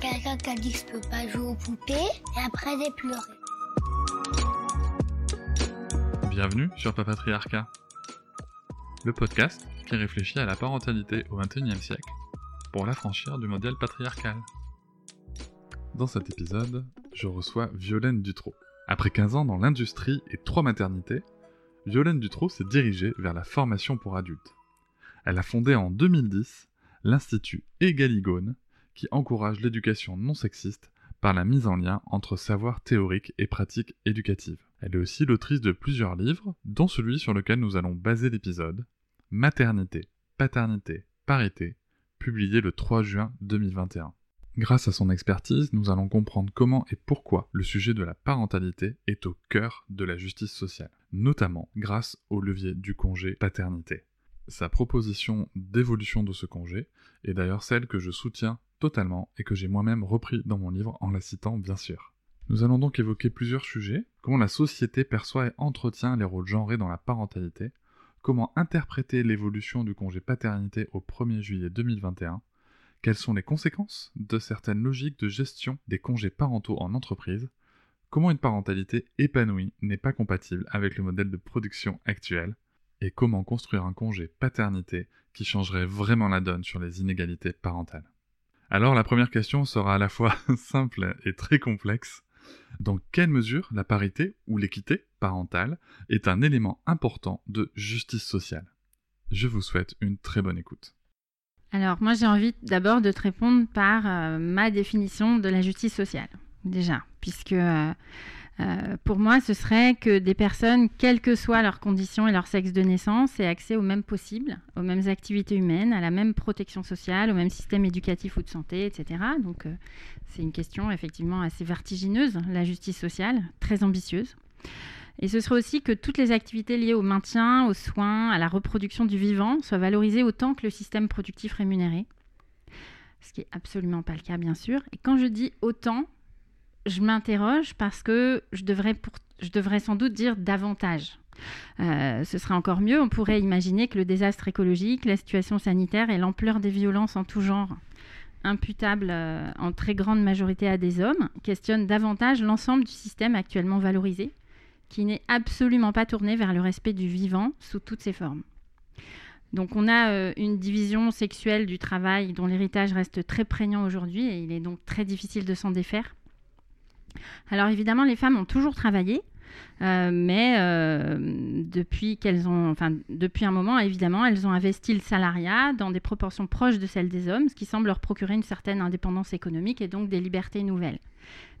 Quelqu'un qui a dit que je peux pas jouer aux poupées et après j'ai pleuré. Bienvenue sur Papatriarcat, le podcast qui réfléchit à la parentalité au XXIe siècle pour l'affranchir du modèle patriarcal. Dans cet épisode, je reçois Violaine Dutro. Après 15 ans dans l'industrie et 3 maternités, Violaine Dutro s'est dirigée vers la formation pour adultes. Elle a fondé en 2010 l'Institut Egaligone, qui encourage l'éducation non sexiste par la mise en lien entre savoir théorique et pratique éducative. Elle est aussi l'autrice de plusieurs livres, dont celui sur lequel nous allons baser l'épisode, Maternité, paternité, parité, publié le 3 juin 2021. Grâce à son expertise, nous allons comprendre comment et pourquoi le sujet de la parentalité est au cœur de la justice sociale, notamment grâce au levier du congé paternité. Sa proposition d'évolution de ce congé est d'ailleurs celle que je soutiens totalement et que j'ai moi-même repris dans mon livre en la citant bien sûr. Nous allons donc évoquer plusieurs sujets, comment la société perçoit et entretient les rôles genrés dans la parentalité, comment interpréter l'évolution du congé paternité au 1er juillet 2021, quelles sont les conséquences de certaines logiques de gestion des congés parentaux en entreprise Comment une parentalité épanouie n'est pas compatible avec le modèle de production actuel Et comment construire un congé paternité qui changerait vraiment la donne sur les inégalités parentales Alors la première question sera à la fois simple et très complexe. Dans quelle mesure la parité ou l'équité parentale est un élément important de justice sociale? Je vous souhaite une très bonne écoute. Alors moi j'ai envie d'abord de te répondre par euh, ma définition de la justice sociale, déjà, puisque euh, euh, pour moi ce serait que des personnes, quelles que soient leurs conditions et leur sexe de naissance, aient accès au même possible, aux mêmes activités humaines, à la même protection sociale, au même système éducatif ou de santé, etc. Donc c'est une question effectivement assez vertigineuse, la justice sociale, très ambitieuse. Et ce serait aussi que toutes les activités liées au maintien, aux soins, à la reproduction du vivant soient valorisées autant que le système productif rémunéré. Ce qui n'est absolument pas le cas, bien sûr. Et quand je dis autant, je m'interroge parce que je devrais, sans doute dire davantage. Euh, ce serait encore mieux, on pourrait imaginer que le désastre écologique, la situation sanitaire et l'ampleur des violences en tout genre imputables euh, en très grande majorité à des hommes questionnent davantage l'ensemble du système actuellement valorisé qui n'est absolument pas tourné vers le respect du vivant sous toutes ses formes. Donc on a euh, une division sexuelle du travail dont l'héritage reste très prégnant aujourd'hui et il est donc très difficile de s'en défaire. Alors évidemment, les femmes ont toujours travaillé, euh, mais euh, depuis qu'elles ont, enfin depuis un moment, évidemment, elles ont investi le salariat dans des proportions proches de celles des hommes, ce qui semble leur procurer une certaine indépendance économique et donc des libertés nouvelles.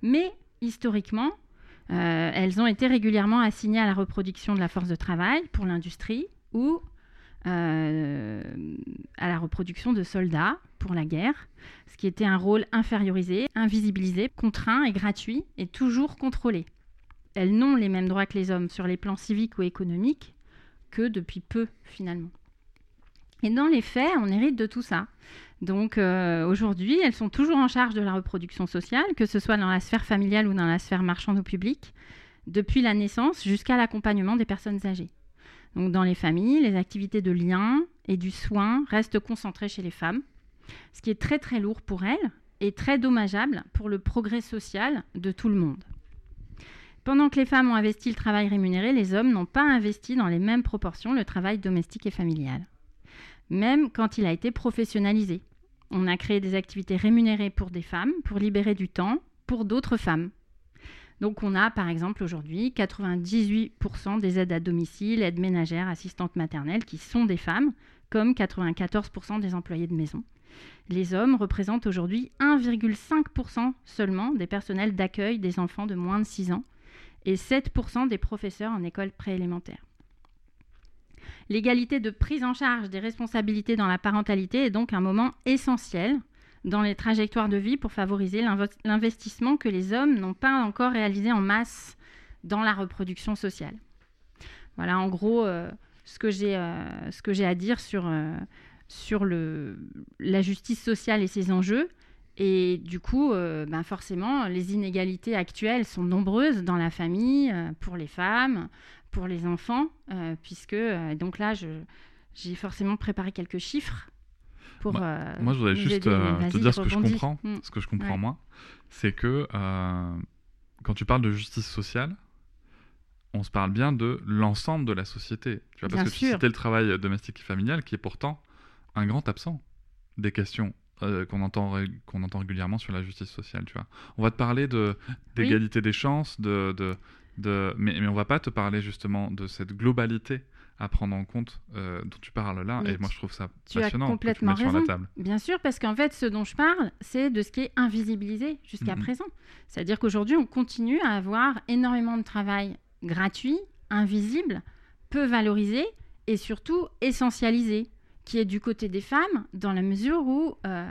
Mais historiquement, euh, elles ont été régulièrement assignées à la reproduction de la force de travail pour l'industrie ou euh, à la reproduction de soldats pour la guerre, ce qui était un rôle infériorisé, invisibilisé, contraint et gratuit et toujours contrôlé. Elles n'ont les mêmes droits que les hommes sur les plans civiques ou économiques que depuis peu finalement. Et dans les faits, on hérite de tout ça. Donc euh, aujourd'hui, elles sont toujours en charge de la reproduction sociale, que ce soit dans la sphère familiale ou dans la sphère marchande ou publique, depuis la naissance jusqu'à l'accompagnement des personnes âgées. Dans les familles, les activités de lien et du soin restent concentrées chez les femmes, ce qui est très très lourd pour elles et très dommageable pour le progrès social de tout le monde. Pendant que les femmes ont investi le travail rémunéré, les hommes n'ont pas investi dans les mêmes proportions le travail domestique et familial même quand il a été professionnalisé. On a créé des activités rémunérées pour des femmes, pour libérer du temps pour d'autres femmes. Donc on a par exemple aujourd'hui 98% des aides à domicile, aides ménagères, assistantes maternelles qui sont des femmes, comme 94% des employés de maison. Les hommes représentent aujourd'hui 1,5% seulement des personnels d'accueil des enfants de moins de 6 ans et 7% des professeurs en école préélémentaire. L'égalité de prise en charge des responsabilités dans la parentalité est donc un moment essentiel dans les trajectoires de vie pour favoriser l'investissement que les hommes n'ont pas encore réalisé en masse dans la reproduction sociale. Voilà en gros euh, ce que j'ai à dire sur, le, la justice sociale et ses enjeux. Et du coup, ben forcément, les inégalités actuelles sont nombreuses dans la famille, pour les femmes, pour les enfants, puisque donc là, j'ai forcément préparé quelques chiffres. Pour, euh, moi, je voudrais juste euh, te dire ce que je comprends. Mm. Ce que je comprends, moi, c'est que euh, quand tu parles de justice sociale, on se parle bien de l'ensemble de la société. Tu vois, parce que tu citais le travail domestique et familial, qui est pourtant un grand absent des questions qu'on entend, qu'on entend régulièrement sur la justice sociale. Tu vois. On va te parler de, d'égalité des chances, de, de, de... Mais, mais on va pas te parler justement de cette globalité à prendre en compte euh, dont tu parles là. et moi, je trouve ça tu passionnant. As complètement raison. Sur la table. Bien sûr, parce qu'en fait, ce dont je parle, c'est de ce qui est invisibilisé jusqu'à présent. C'est-à-dire qu'aujourd'hui, on continue à avoir énormément de travail gratuit, invisible, peu valorisé et surtout essentialisé, qui est du côté des femmes, dans la mesure où euh,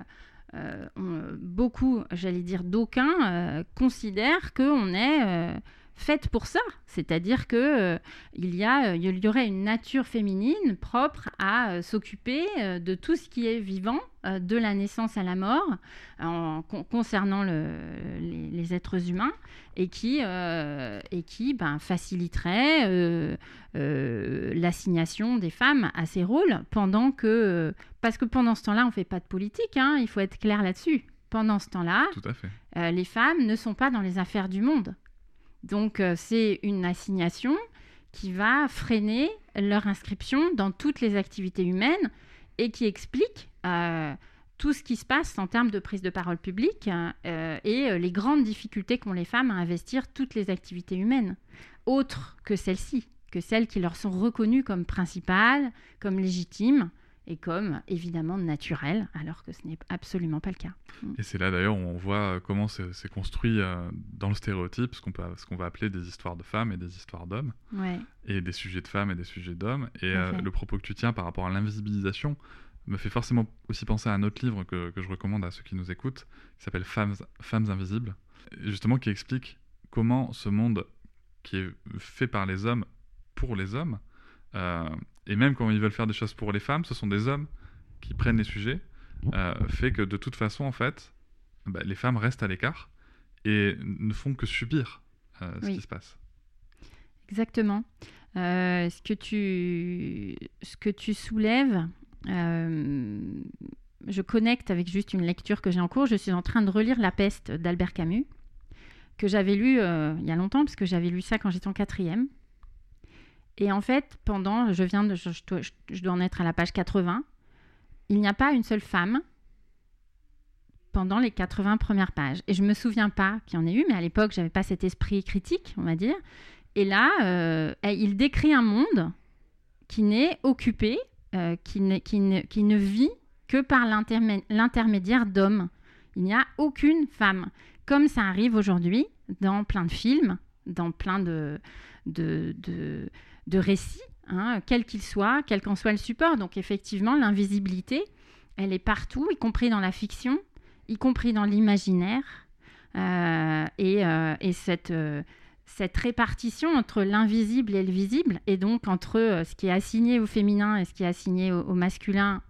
euh, beaucoup, j'allais dire d'aucuns, considèrent qu'on est faite pour ça. C'est-à-dire que euh, il, y a, euh, il y aurait une nature féminine propre à euh, s'occuper de tout ce qui est vivant, de la naissance à la mort, en, concernant les, êtres humains, et qui, et qui ben, faciliterait l'assignation des femmes à ces rôles, pendant que... parce que pendant ce temps-là, on ne fait pas de politique, hein, il faut être clair là-dessus. Pendant ce temps-là, les femmes ne sont pas dans les affaires du monde. Donc euh, c'est une assignation qui va freiner leur inscription dans toutes les activités humaines et qui explique euh, tout ce qui se passe en termes de prise de parole publique euh, et les grandes difficultés qu'ont les femmes à investir toutes les activités humaines, autres que celles-ci, que celles qui leur sont reconnues comme principales, comme légitimes et comme évidemment naturel, alors que ce n'est absolument pas le cas. Mm. Et c'est là d'ailleurs où on voit comment c'est construit euh, dans le stéréotype, ce qu'on va appeler des histoires de femmes et des histoires d'hommes, et des sujets de femmes et des sujets d'hommes. Et euh, le propos que tu tiens par rapport à l'invisibilisation me fait forcément aussi penser à un autre livre que, que je recommande à ceux qui nous écoutent, qui s'appelle Femmes, Femmes Invisibles, justement qui explique comment ce monde qui est fait par les hommes pour les hommes, euh, et même quand ils veulent faire des choses pour les femmes, ce sont des hommes qui prennent les sujets, euh, fait que de toute façon, en fait, bah, les femmes restent à l'écart et ne font que subir euh, ce qui se passe. Exactement. Euh, ce, que tu, ce que tu soulèves, je connecte avec juste une lecture que j'ai en cours. Je suis en train de relire La peste d'Albert Camus, que j'avais lu il y a longtemps, parce que j'avais lu ça quand j'étais en quatrième. Et en fait, pendant, je viens de, je, dois, en être à la page 80, il n'y a pas une seule femme pendant les 80 premières pages. Et je me souviens pas qu'il y en ait eu, mais à l'époque, j'avais pas cet esprit critique, on va dire. Et là, euh, il décrit un monde qui n'est occupé, euh, qui, qui, ne, qui ne vit que par l'intermédiaire d'hommes. Il n'y a aucune femme. Comme ça arrive aujourd'hui dans plein de films, dans plein de, de, de de récits, hein, quel qu'il soit, quel qu'en soit le support. Donc effectivement, l'invisibilité, elle est partout, y compris dans la fiction, y compris dans l'imaginaire. Euh, et, euh, cette, euh, cette répartition entre l'invisible et le visible, et donc entre ce qui est assigné au féminin et ce qui est assigné au masculin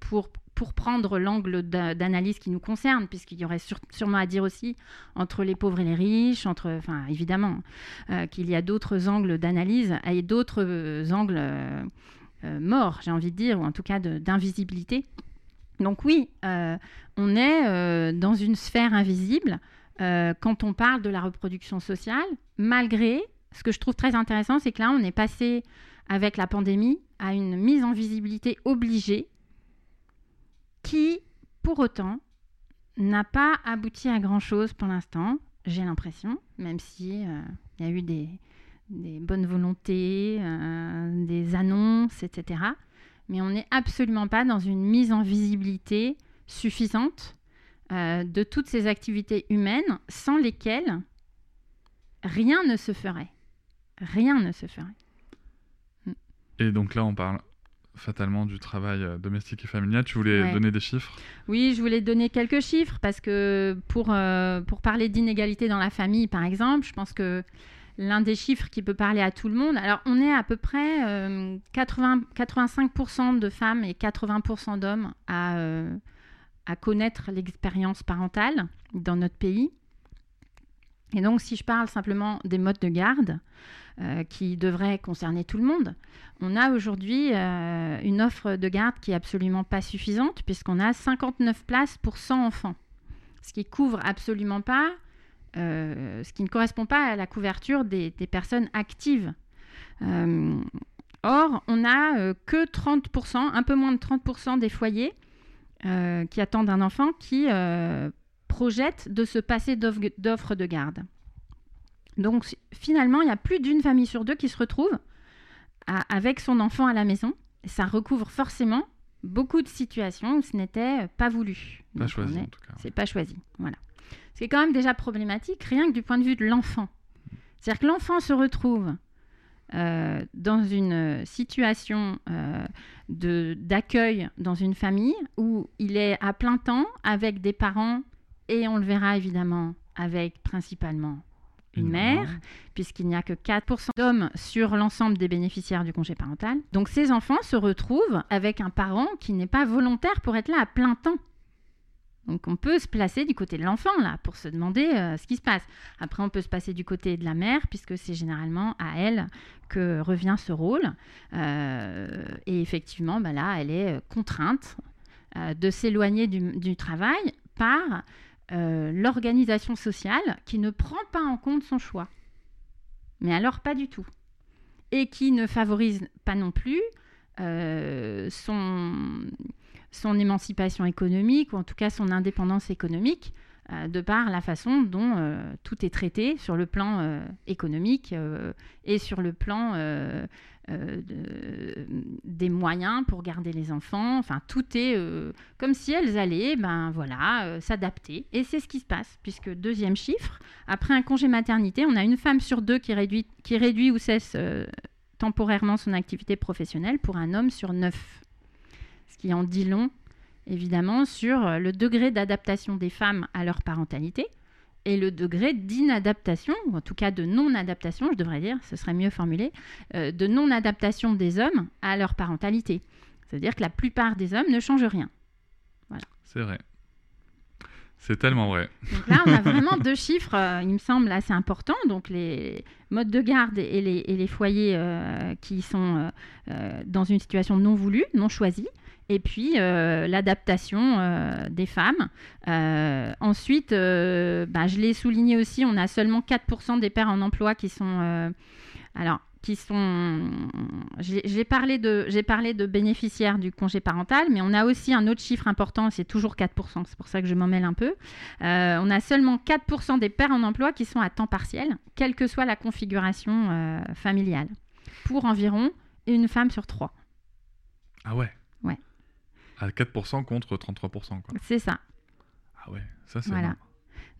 pour pour prendre l'angle d'analyse qui nous concerne, puisqu'il y aurait sûrement à dire aussi entre les pauvres et les riches, entre, enfin évidemment, euh, qu'il y a d'autres angles d'analyse et d'autres euh, angles euh, morts, j'ai envie de dire, ou en tout cas d'invisibilité. Donc oui, on est dans une sphère invisible quand on parle de la reproduction sociale, malgré, ce que je trouve très intéressant, c'est que là, on est passé avec la pandémie à une mise en visibilité obligée qui, pour autant, n'a pas abouti à grand-chose pour l'instant, j'ai l'impression, même si euh, il y a eu des, bonnes volontés, euh, des annonces, etc. Mais on n'est absolument pas dans une mise en visibilité suffisante euh, de toutes ces activités humaines sans lesquelles rien ne se ferait. Rien ne se ferait. Et donc là, on parle fatalement du travail euh, domestique et familial. Tu voulais Ouais. donner des chiffres? Oui, je voulais donner quelques chiffres parce que pour, euh, pour parler d'inégalité dans la famille, par exemple, je pense que l'un des chiffres qui peut parler à tout le monde, alors on est à peu près euh, 80, 85% de femmes et 80% d'hommes à, euh, à connaître l'expérience parentale dans notre pays. Et donc, si je parle simplement des modes de garde, euh, qui devraient concerner tout le monde, on a aujourd'hui euh, une offre de garde qui est absolument pas suffisante, puisqu'on a 59 places pour 100 enfants, ce qui couvre absolument pas, euh, ce qui ne correspond pas à la couverture des, personnes actives. Or, on a euh, que 30%, un peu moins de 30% des foyers qui attendent un enfant qui projettent de se passer d'offre de garde. Donc finalement, il y a plus d'une famille sur deux qui se retrouve à- avec son enfant à la maison. Et ça recouvre forcément beaucoup de situations où ce n'était pas voulu. Pas Donc, choisi est- en tout cas. c'est pas choisi. Voilà. Ce qui est quand même déjà problématique, rien que du point de vue de l'enfant. C'est-à-dire que l'enfant se retrouve euh, dans une situation euh, d'accueil dans une famille où il est à plein temps avec des parents et on le verra évidemment avec principalement une mère, puisqu'il n'y a que 4% d'hommes sur l'ensemble des bénéficiaires du congé parental. Donc ces enfants se retrouvent avec un parent qui n'est pas volontaire pour être là à plein temps. Donc on peut se placer du côté de l'enfant là pour se demander euh, ce qui se passe. Après on peut se passer du côté de la mère puisque c'est généralement à elle que revient ce rôle. Euh, et effectivement bah là elle est euh, contrainte euh, de s'éloigner du, du travail par euh, l'organisation sociale qui ne prend pas en compte son choix. Mais alors pas du tout. Et qui ne favorise pas non plus euh, son, émancipation économique, ou en tout cas son indépendance économique, de par la façon dont euh, tout est traité sur le plan euh, économique euh, et sur le plan euh, euh, de- des moyens pour garder les enfants. Enfin, tout est euh, comme si elles allaient, ben voilà, euh, s'adapter. Et c'est ce qui se passe, puisque deuxième chiffre, après un congé maternité, on a une femme sur deux qui réduit, qui réduit ou cesse euh, temporairement son activité professionnelle pour un homme sur neuf. Ce qui en dit long, évidemment, sur euh, le degré d'adaptation des femmes à leur parentalité et le degré d'inadaptation, ou en tout cas de non-adaptation, je devrais dire, ce serait mieux formulé, euh, de non-adaptation des hommes à leur parentalité. C'est-à-dire que la plupart des hommes ne changent rien. C'est vrai. C'est tellement vrai. Donc là, on a vraiment deux chiffres, euh, il me semble, assez importants. Donc les modes de garde et les, et les foyers euh, qui sont euh, dans une situation non voulue, non choisie. Et puis l'adaptation des femmes. Ensuite, bah, je l'ai souligné aussi, on a seulement 4% des pères en emploi qui sont... alors, qui sont... J'ai parlé, de, parlé de bénéficiaires du congé parental, mais on a aussi un autre chiffre important, c'est toujours 4%, c'est pour ça que je m'en mêle un peu. Euh, on a seulement 4% des pères en emploi qui sont à temps partiel, quelle que soit la configuration euh, familiale, pour environ une femme sur trois. Ah ouais? Ouais. À 4% contre 33%. Quoi. C'est ça. Ah ouais, ça c'est Voilà. énorme.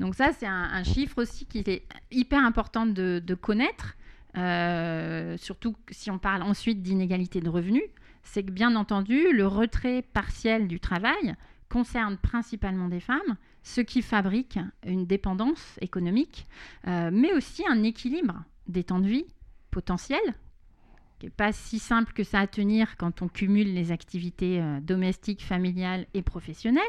Donc ça, c'est un, un chiffre aussi qui est hyper important de, de connaître, euh, surtout si on parle ensuite d'inégalité de revenus. C'est que bien entendu, le retrait partiel du travail concerne principalement des femmes, ce qui fabrique une dépendance économique, euh, mais aussi un équilibre des temps de vie potentiels, qui n'est pas si simple que ça à tenir quand on cumule les activités euh, domestiques, familiales et professionnelles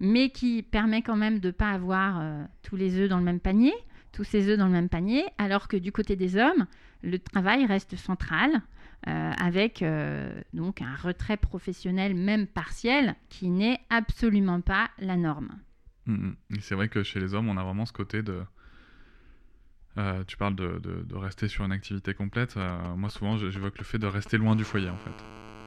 mais qui permet quand même de ne pas avoir tous les œufs dans le même panier, tous ces œufs dans le même panier, alors que du côté des hommes, le travail reste central, euh, avec euh, donc un retrait professionnel, même partiel, qui n'est absolument pas la norme. Mm, mm. C'est vrai que chez les hommes, on a vraiment ce côté de. Euh, tu parles de, de- de rester sur une activité complète. moi, souvent, j'évoque le fait de rester loin du foyer, en fait.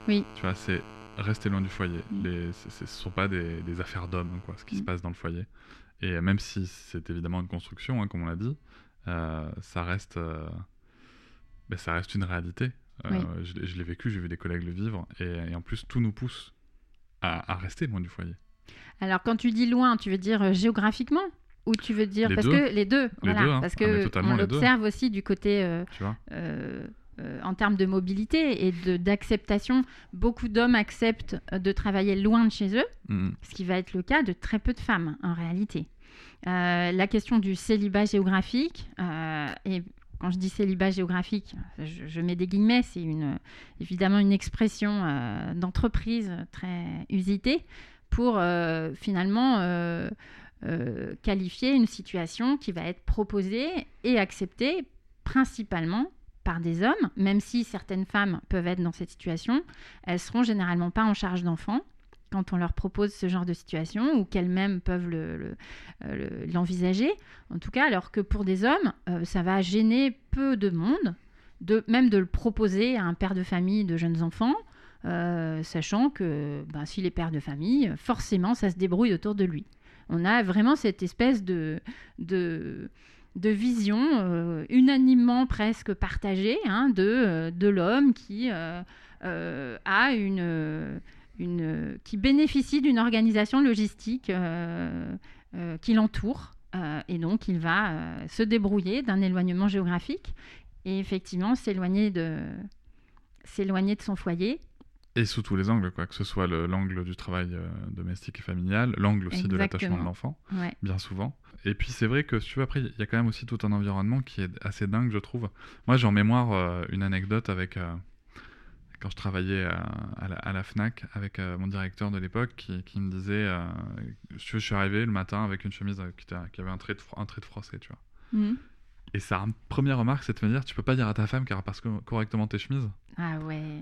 Oui. Tu vois, c'est rester loin du foyer. Mm. Les, ce ne sont pas des, des affaires d'hommes, quoi, ce qui se passe dans le foyer. Et même si c'est évidemment une construction, hein, comme on l'a dit, euh, ça reste. euh, ben, ça reste une réalité. Euh, Oui. Je, l'ai- je l'ai vécu, j'ai vu des collègues le vivre. Et, et en plus, tout nous pousse à, à rester loin du foyer. Alors quand tu dis loin, tu veux dire géographiquement? Ou tu veux dire Les parce deux. que les deux, Les voilà, deux, hein. parce Ah, que totalement on l'observe aussi du côté euh, Tu vois euh, euh, en termes de mobilité et d'acceptation, beaucoup d'hommes acceptent euh, de travailler loin de chez eux, Mm. ce qui va être le cas de très peu de femmes en réalité. Euh, la question du célibat géographique, euh, et quand je dis célibat géographique, je, je mets des guillemets, c'est une, évidemment une expression d'entreprise très usitée pour finalement qualifier une situation qui va être proposée et acceptée principalement par des hommes, même si certaines femmes peuvent être dans cette situation, elles seront généralement pas en charge d'enfants quand on leur propose ce genre de situation ou qu'elles-mêmes peuvent euh, le- l'envisager. en tout cas, alors que pour des hommes, euh, ça va gêner peu de monde, de, même de le proposer à un père de famille de jeunes enfants, euh, sachant que ben, s'il est père de famille, forcément, ça se débrouille autour de lui. On a vraiment cette espèce de, de, de vision euh, unanimement presque partagée hein, de, euh, de l'homme qui euh, euh, a une, une, qui bénéficie d'une organisation logistique qui l'entoure. Et donc, il va se débrouiller d'un éloignement géographique et effectivement s'éloigner de, s'éloigner de son foyer. Et sous tous les angles, quoi, que ce soit le- l'angle du travail euh, domestique et familial, l'angle aussi de l'attachement de l'enfant, Ouais. bien souvent. Et puis c'est vrai que, si tu vois, après, il y a quand même aussi tout un environnement qui est assez dingue, je trouve. Moi, j'ai en mémoire euh, une anecdote avec. euh, quand je travaillais à, à la, à la FNAC avec euh, mon directeur de l'époque qui, qui me disait euh, si tu veux, je suis arrivé le matin avec une chemise euh, qui, avait un trait de, un trait de froissé, tu vois. Mhm. Et sa première remarque, c'est de me dire tu peux pas dire à ta femme qu'elle repasse co- correctement tes chemises. Ah ouais.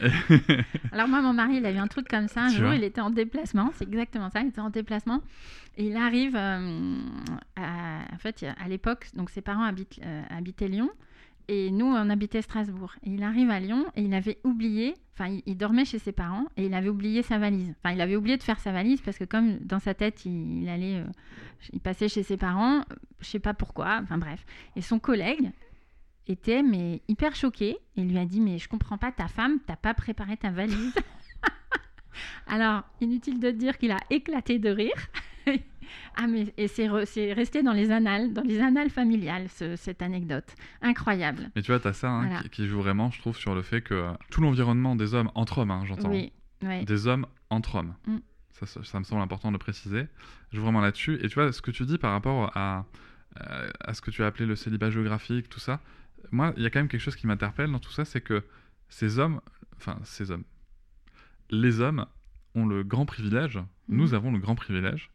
Alors moi, mon mari, il a eu un truc comme ça. Un Tu jour, il était en déplacement. C'est exactement ça. Il était en déplacement. Et il arrive... euh, à- en fait, à l'époque, donc ses parents habitent, euh, habitaient Lyon. Et nous, on habitait Strasbourg. Et il arrive à Lyon et il avait oublié... Enfin, il, il dormait chez ses parents et il avait oublié sa valise. Enfin, il avait oublié de faire sa valise parce que comme dans sa tête, il, il allait... euh, il passait chez ses parents. Je sais pas pourquoi. Enfin, bref. Et son collègue était mais hyper choqué et lui a dit mais je comprends pas ta femme t'as pas préparé ta valise alors inutile de dire qu'il a éclaté de rire ah mais et c'est re- c'est resté dans les annales dans les annales familiales ce- cette anecdote incroyable Mais tu vois, t'as ça hein, Voilà. qui, qui joue vraiment, je trouve, sur le fait que euh, tout l'environnement des hommes entre hommes, hein, j'entends. oui Des hommes entre hommes. Mm. Ça, ça, ça me semble important de préciser. Je joue vraiment là-dessus. Et tu vois, ce que tu dis par rapport à, euh, à ce que tu as appelé le célibat géographique, tout ça, moi, il y a quand même quelque chose qui m'interpelle dans tout ça, c'est que ces hommes, enfin, ces hommes, les hommes ont le grand privilège, nous Mhm. avons le grand privilège,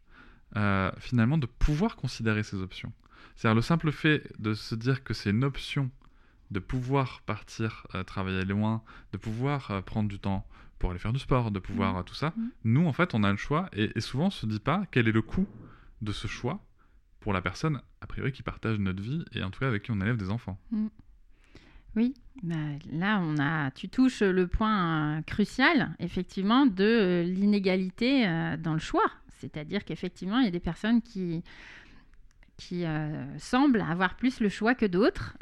euh, finalement, de pouvoir considérer ces options. C'est-à-dire le simple fait de se dire que c'est une option de pouvoir partir euh, travailler loin, de pouvoir euh, prendre du temps pour aller faire du sport, de pouvoir euh, tout ça. Mhm. Nous, en fait, on a le choix et, et souvent on se dit pas quel est le coût de ce choix pour la personne, a priori, qui partage notre vie et en tout cas avec qui on élève des enfants. Oui, bah, là on a, tu touches le point euh, crucial effectivement de euh, l'inégalité euh, dans le choix. C'est-à-dire qu'effectivement il y a des personnes qui qui semblent avoir plus le choix que d'autres,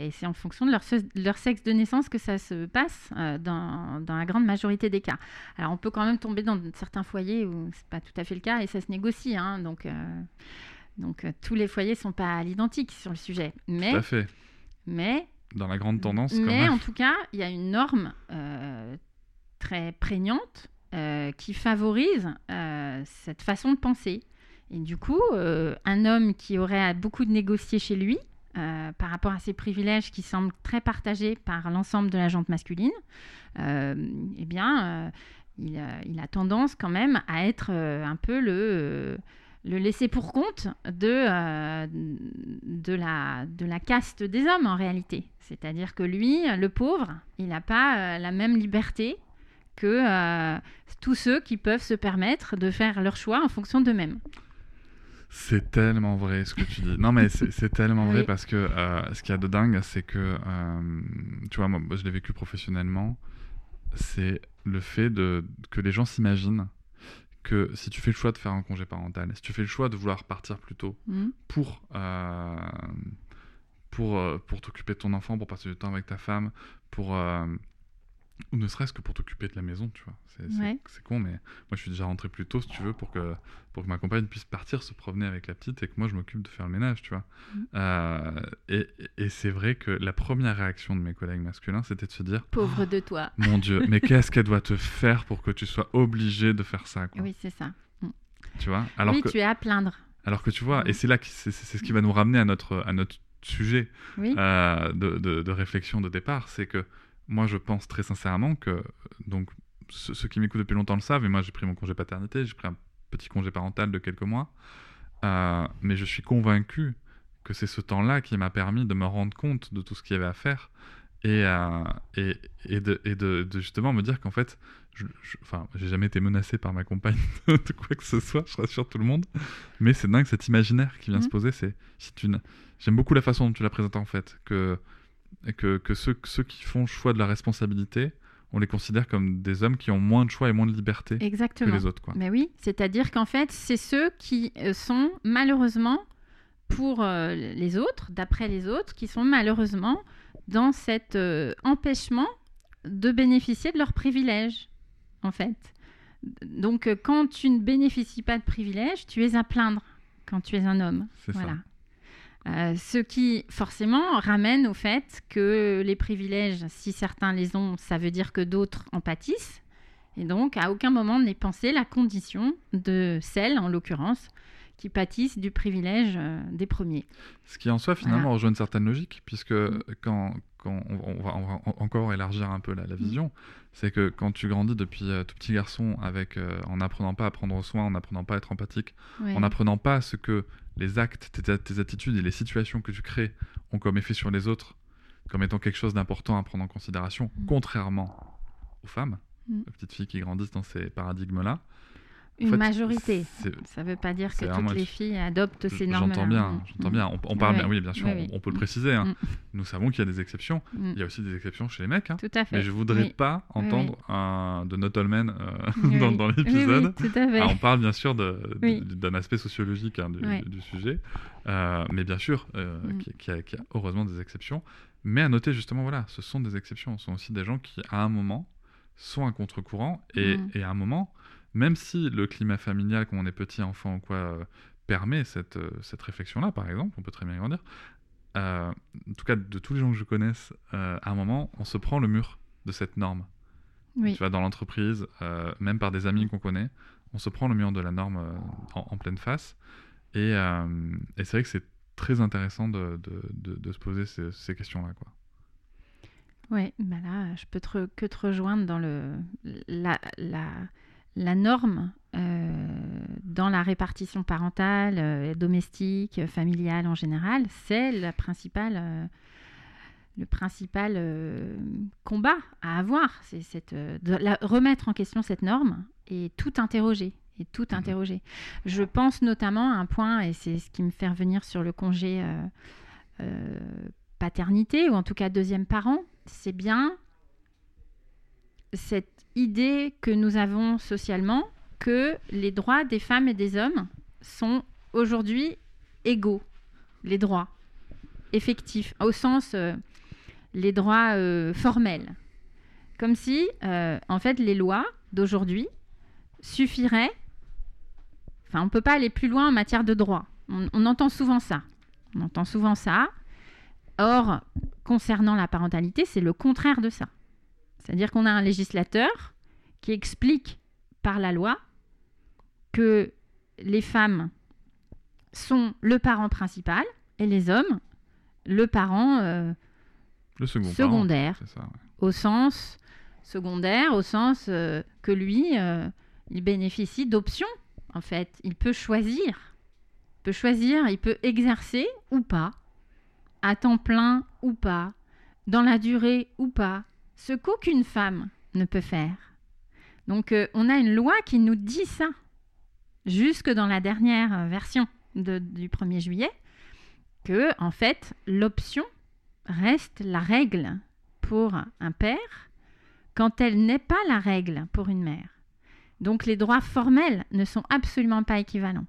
et c'est en fonction de leur, leur sexe de naissance que ça se passe dans, dans la grande majorité des cas. Alors on peut quand même tomber dans certains foyers où c'est pas tout à fait le cas et ça se négocie, hein, donc donc euh, tous les foyers sont pas à l'identique sur le sujet, mais Tout à fait. mais Dans la grande tendance, quand mais en tout cas, il y a une norme euh, très prégnante euh, qui favorise euh, cette façon de penser. Et du coup, un homme qui aurait beaucoup de négocier chez lui euh, par rapport à ses privilèges qui semblent très partagés par l'ensemble de la gente masculine, euh, eh bien, euh, il, a, il a tendance quand même à être un peu le... le laisser pour compte de, euh, de, la, de la caste des hommes en réalité. C'est-à-dire que lui, le pauvre, il n'a pas euh, la même liberté que euh, tous ceux qui peuvent se permettre de faire leur choix en fonction d'eux-mêmes. C'est tellement vrai ce que tu dis. Non, mais c'est tellement vrai parce que ce qu'il y a de dingue, c'est que, tu vois, moi, je l'ai vécu professionnellement, c'est le fait de, que les gens s'imaginent que si tu fais le choix de faire un congé parental, si tu fais le choix de vouloir partir plus tôt pour, euh, pour, euh, pour t'occuper de ton enfant, pour passer du temps avec ta femme, pour, euh, Ou ne serait-ce que pour t'occuper de la maison, tu vois. C'est Ouais. con, mais moi je suis déjà rentré plus tôt, si tu veux, pour que, pour que ma compagne puisse partir se promener avec la petite et que moi je m'occupe de faire le ménage, tu vois. Mhm. Euh, et et c'est vrai que la première réaction de mes collègues masculins, c'était de se dire Pauvre de toi. Mon Dieu, mais qu'est-ce qu'elle doit te faire pour que tu sois obligé de faire ça, quoi. Oui, c'est ça. Tu vois alors oui, que, tu es à plaindre. alors que tu vois, Mhm. et c'est là que c'est c'est ce qui va nous ramener à notre, à notre sujet Oui. euh, de, de- de réflexion de départ, c'est que moi je pense très sincèrement que, donc ceux, qui m'écoutent depuis longtemps le savent, et moi j'ai pris mon congé paternité, j'ai pris un petit congé parental de quelques mois, euh, mais je suis convaincu que c'est ce temps-là qui m'a permis de me rendre compte de tout ce qu'il y avait à faire et, euh, et, et, de, et de, de justement me dire qu'en fait, je, je- enfin, j'ai jamais été menacé par ma compagne de quoi que ce soit, je rassure tout le monde, mais c'est dingue cet imaginaire qui vient Mhm. se poser. C'est n- J'aime beaucoup la façon dont tu l'as présenté en fait, que, que, que ceux, ceux qui font le choix de la responsabilité, on les considère comme des hommes qui ont moins de choix et moins de liberté que Exactement. les autres. Quoi. Mais oui, c'est-à-dire qu'en fait, c'est ceux qui euh, sont malheureusement pour euh, les autres, d'après les autres, qui sont malheureusement dans cet euh, empêchement de bénéficier de leurs privilèges, en fait. Donc, quand tu ne bénéficies pas de privilèges, tu es à plaindre quand tu es un homme. C'est ça. Euh, ce qui forcément ramène au fait que les privilèges, si certains les ont, ça veut dire que d'autres en pâtissent. Et donc, à aucun moment n'est pensée la condition de celles, en l'occurrence, qui pâtissent du privilège euh, des premiers. Ce qui en soi finalement Voilà. rejoint une certaine logique, puisque Mm. quand, quand on, va, on va en- encore élargir un peu la, la vision, c'est que quand tu grandis depuis euh, tout petit garçon avec, euh, en n'apprenant pas à prendre soin, en n'apprenant pas à être empathique, Ouais. en n'apprenant pas ce que les actes, tes, tes attitudes et les situations que tu crées ont comme effet sur les autres, comme étant quelque chose d'important à prendre en considération, Mm. contrairement aux femmes, Mm. aux petites filles qui grandissent dans ces paradigmes-là. Une fait, majorité. Ça ne veut pas dire que toutes les filles adoptent ces normes-là. J'entends bien, j'entends bien. On, on parle ouais. bien, oui, bien sûr, Oui, on- oui. on, peut le préciser. hein. Mm. Nous savons qu'il y a des exceptions. Mm. Il y a aussi des exceptions chez les mecs. hein. Tout à fait. Mais je voudrais Oui. pas entendre un de Notolman euh, dans, dans l'épisode. tout à fait. Ah, on parle bien sûr d'un aspect sociologique hein, du, sujet, Euh, mais bien sûr euh, Mm. qui a, qui a heureusement des exceptions. Mais à noter justement, voilà, ce sont des exceptions. Ce sont aussi des gens qui, à un moment, sont à contre-courant et, et à un moment, même si le climat familial, quand on est petit enfant ou quoi, euh, permet cette, euh, cette réflexion-là, par exemple, on peut très bien y grandir. euh, en tout cas, de tous les gens que je connaisse, euh, à un moment, on se prend le mur de cette norme. Oui. Tu vois, dans l'entreprise, même par des amis qu'on connaît, on se prend le mur de la norme en, en pleine face. Et, et c'est vrai que c'est très intéressant de, de, de- de se poser ces, ces questions-là. Quoi. Oui, bah là, je peux te que te rejoindre dans le, la, la, la norme euh, dans la répartition parentale, euh, domestique, familiale en général, c'est la principale, euh, le principal euh, combat à avoir. C'est cette, euh, de la- remettre en question cette norme et tout interroger. Et tout Mhm. interroger. Je pense notamment à un point, et c'est ce qui me fait revenir sur le congé euh, paternité, ou en tout cas deuxième parent, c'est bien cette idée que nous avons socialement que les droits des femmes et des hommes sont aujourd'hui égaux, les droits effectifs, au sens euh, les droits euh, formels. Comme si, euh, en fait, les lois d'aujourd'hui suffiraient. Enfin, on ne peut pas aller plus loin en matière de droit. On, on entend souvent ça. On entend souvent ça. Or, concernant la parentalité, c'est le contraire de ça. C'est-à-dire qu'on a un législateur qui explique par la loi que les femmes sont le parent principal et les hommes le parent euh, Le second parent, secondaire, c'est ça. ouais. au sens secondaire, au sens euh, que lui, euh, il bénéficie d'options, en fait. Il peut choisir. Il peut choisir, il peut exercer ou pas, à temps plein ou pas, dans la durée ou pas, ce qu'aucune femme ne peut faire. Donc euh, on a une loi qui nous dit ça, jusque dans la dernière euh, version de- du 1er juillet, que en fait l'option reste la règle pour un père quand elle n'est pas la règle pour une mère. Donc les droits formels ne sont absolument pas équivalents.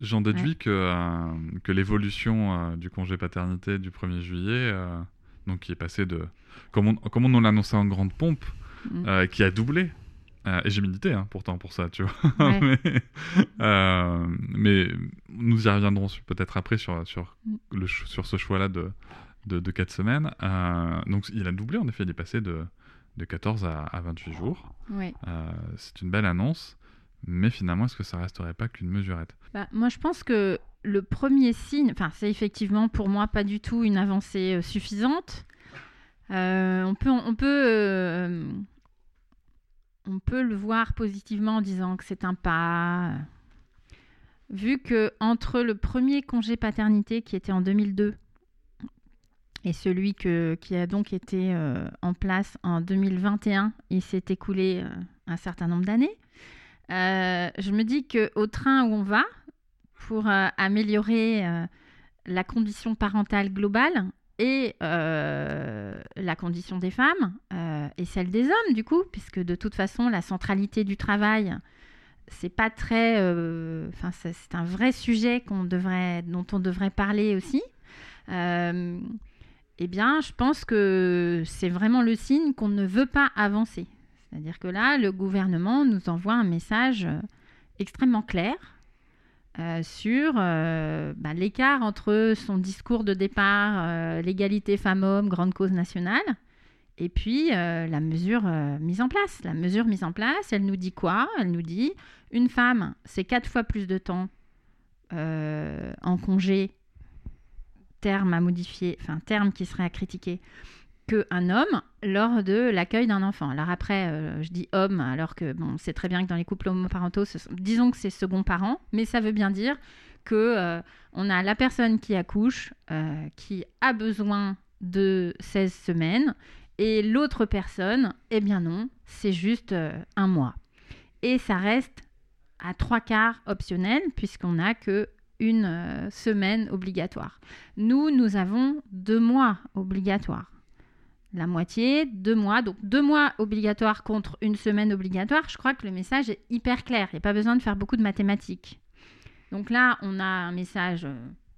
J'en déduis que, euh, que l'évolution euh, du congé paternité du 1er juillet, euh, donc qui est passé de, comme on, comme on nous l'a annoncé en grande pompe, Mm. euh, qui a doublé. Euh, et j'ai milité hein, pourtant pour ça, tu vois. Ouais. mais, euh, mais nous y reviendrons peut-être après sur, sur, Mm. le, sur ce choix-là de, de, de 4 semaines. Donc il a doublé, en effet, il est passé de, de 14 à, à 28 jours. Ouais. C'est une belle annonce, mais finalement, est-ce que ça resterait pas qu'une mesurette? Bah, moi, je pense que le premier signe, enfin, c'est effectivement pour moi pas du tout une avancée suffisante. Euh, on peut, on peut, euh, on peut le voir positivement en disant que c'est un pas. Vu que entre le premier congé paternité qui était en 2002 et celui que, qui a donc été euh, en place en 2021, il s'est écoulé euh, un certain nombre d'années. Euh, je me dis que au train où on va, pour euh, améliorer euh, la condition parentale globale et euh, la condition des femmes euh, et celle des hommes du coup, puisque de toute façon la centralité du travail, c'est pas très, euh, enfin c'est un vrai sujet dont on devrait parler aussi. Eh bien, je pense que c'est vraiment le signe qu'on ne veut pas avancer. C'est-à-dire que là, le gouvernement nous envoie un message extrêmement clair euh, sur euh, bah, l'écart entre son discours de départ, euh, l'égalité femmes-hommes, grande cause nationale, et puis la mesure mise en place. La mesure mise en place, elle nous dit quoi? Elle nous dit une femme, c'est quatre fois plus de temps en congé, terme à modifier, enfin terme qui serait à critiquer, qu'un homme lors de l'accueil d'un enfant. Alors après, euh, je dis homme, alors que bon, c'est très bien que dans les couples homoparentaux, disons que c'est second parent, mais ça veut bien dire que euh, on a la personne qui accouche, euh, qui a besoin de 16 semaines, et l'autre personne, eh bien non, c'est juste un mois. Et ça reste à trois quarts optionnel, puisqu'on n'a que une semaine obligatoire. Nous, nous avons deux mois obligatoires la moitié, deux mois. Donc deux mois obligatoires contre une semaine obligatoire. Je crois que le message est hyper clair. Il n'y a pas besoin de faire beaucoup de mathématiques. Donc là, on a un message euh,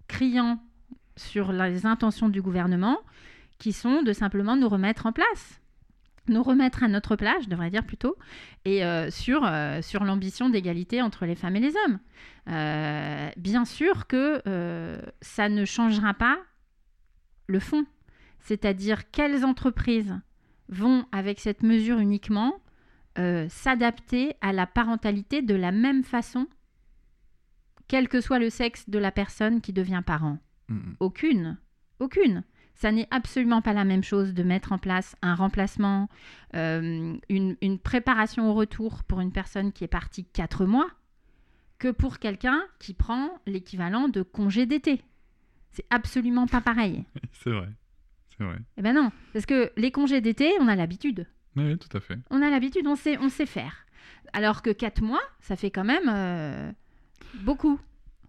criant sur les intentions du gouvernement qui sont de simplement nous remettre en place. Nous remettre à notre place, je devrais dire plutôt, et euh, sur, euh, sur l'ambition d'égalité entre les femmes et les hommes. Bien sûr que ça ne changera pas le fond c'est-à-dire quelles entreprises vont, avec cette mesure uniquement, euh, s'adapter à la parentalité de la même façon, quel que soit le sexe de la personne qui devient parent? Aucune. Aucune. Ça n'est absolument pas la même chose de mettre en place un remplacement, euh, une, une préparation au retour pour une personne qui est partie quatre mois, que pour quelqu'un qui prend l'équivalent de congé d'été. C'est absolument pas pareil. C'est vrai. C'est vrai. Eh ben non, parce que les congés d'été, on a l'habitude. Oui, tout à fait. On a l'habitude, on sait, on sait faire. Alors que 4 mois, ça fait quand même euh, beaucoup.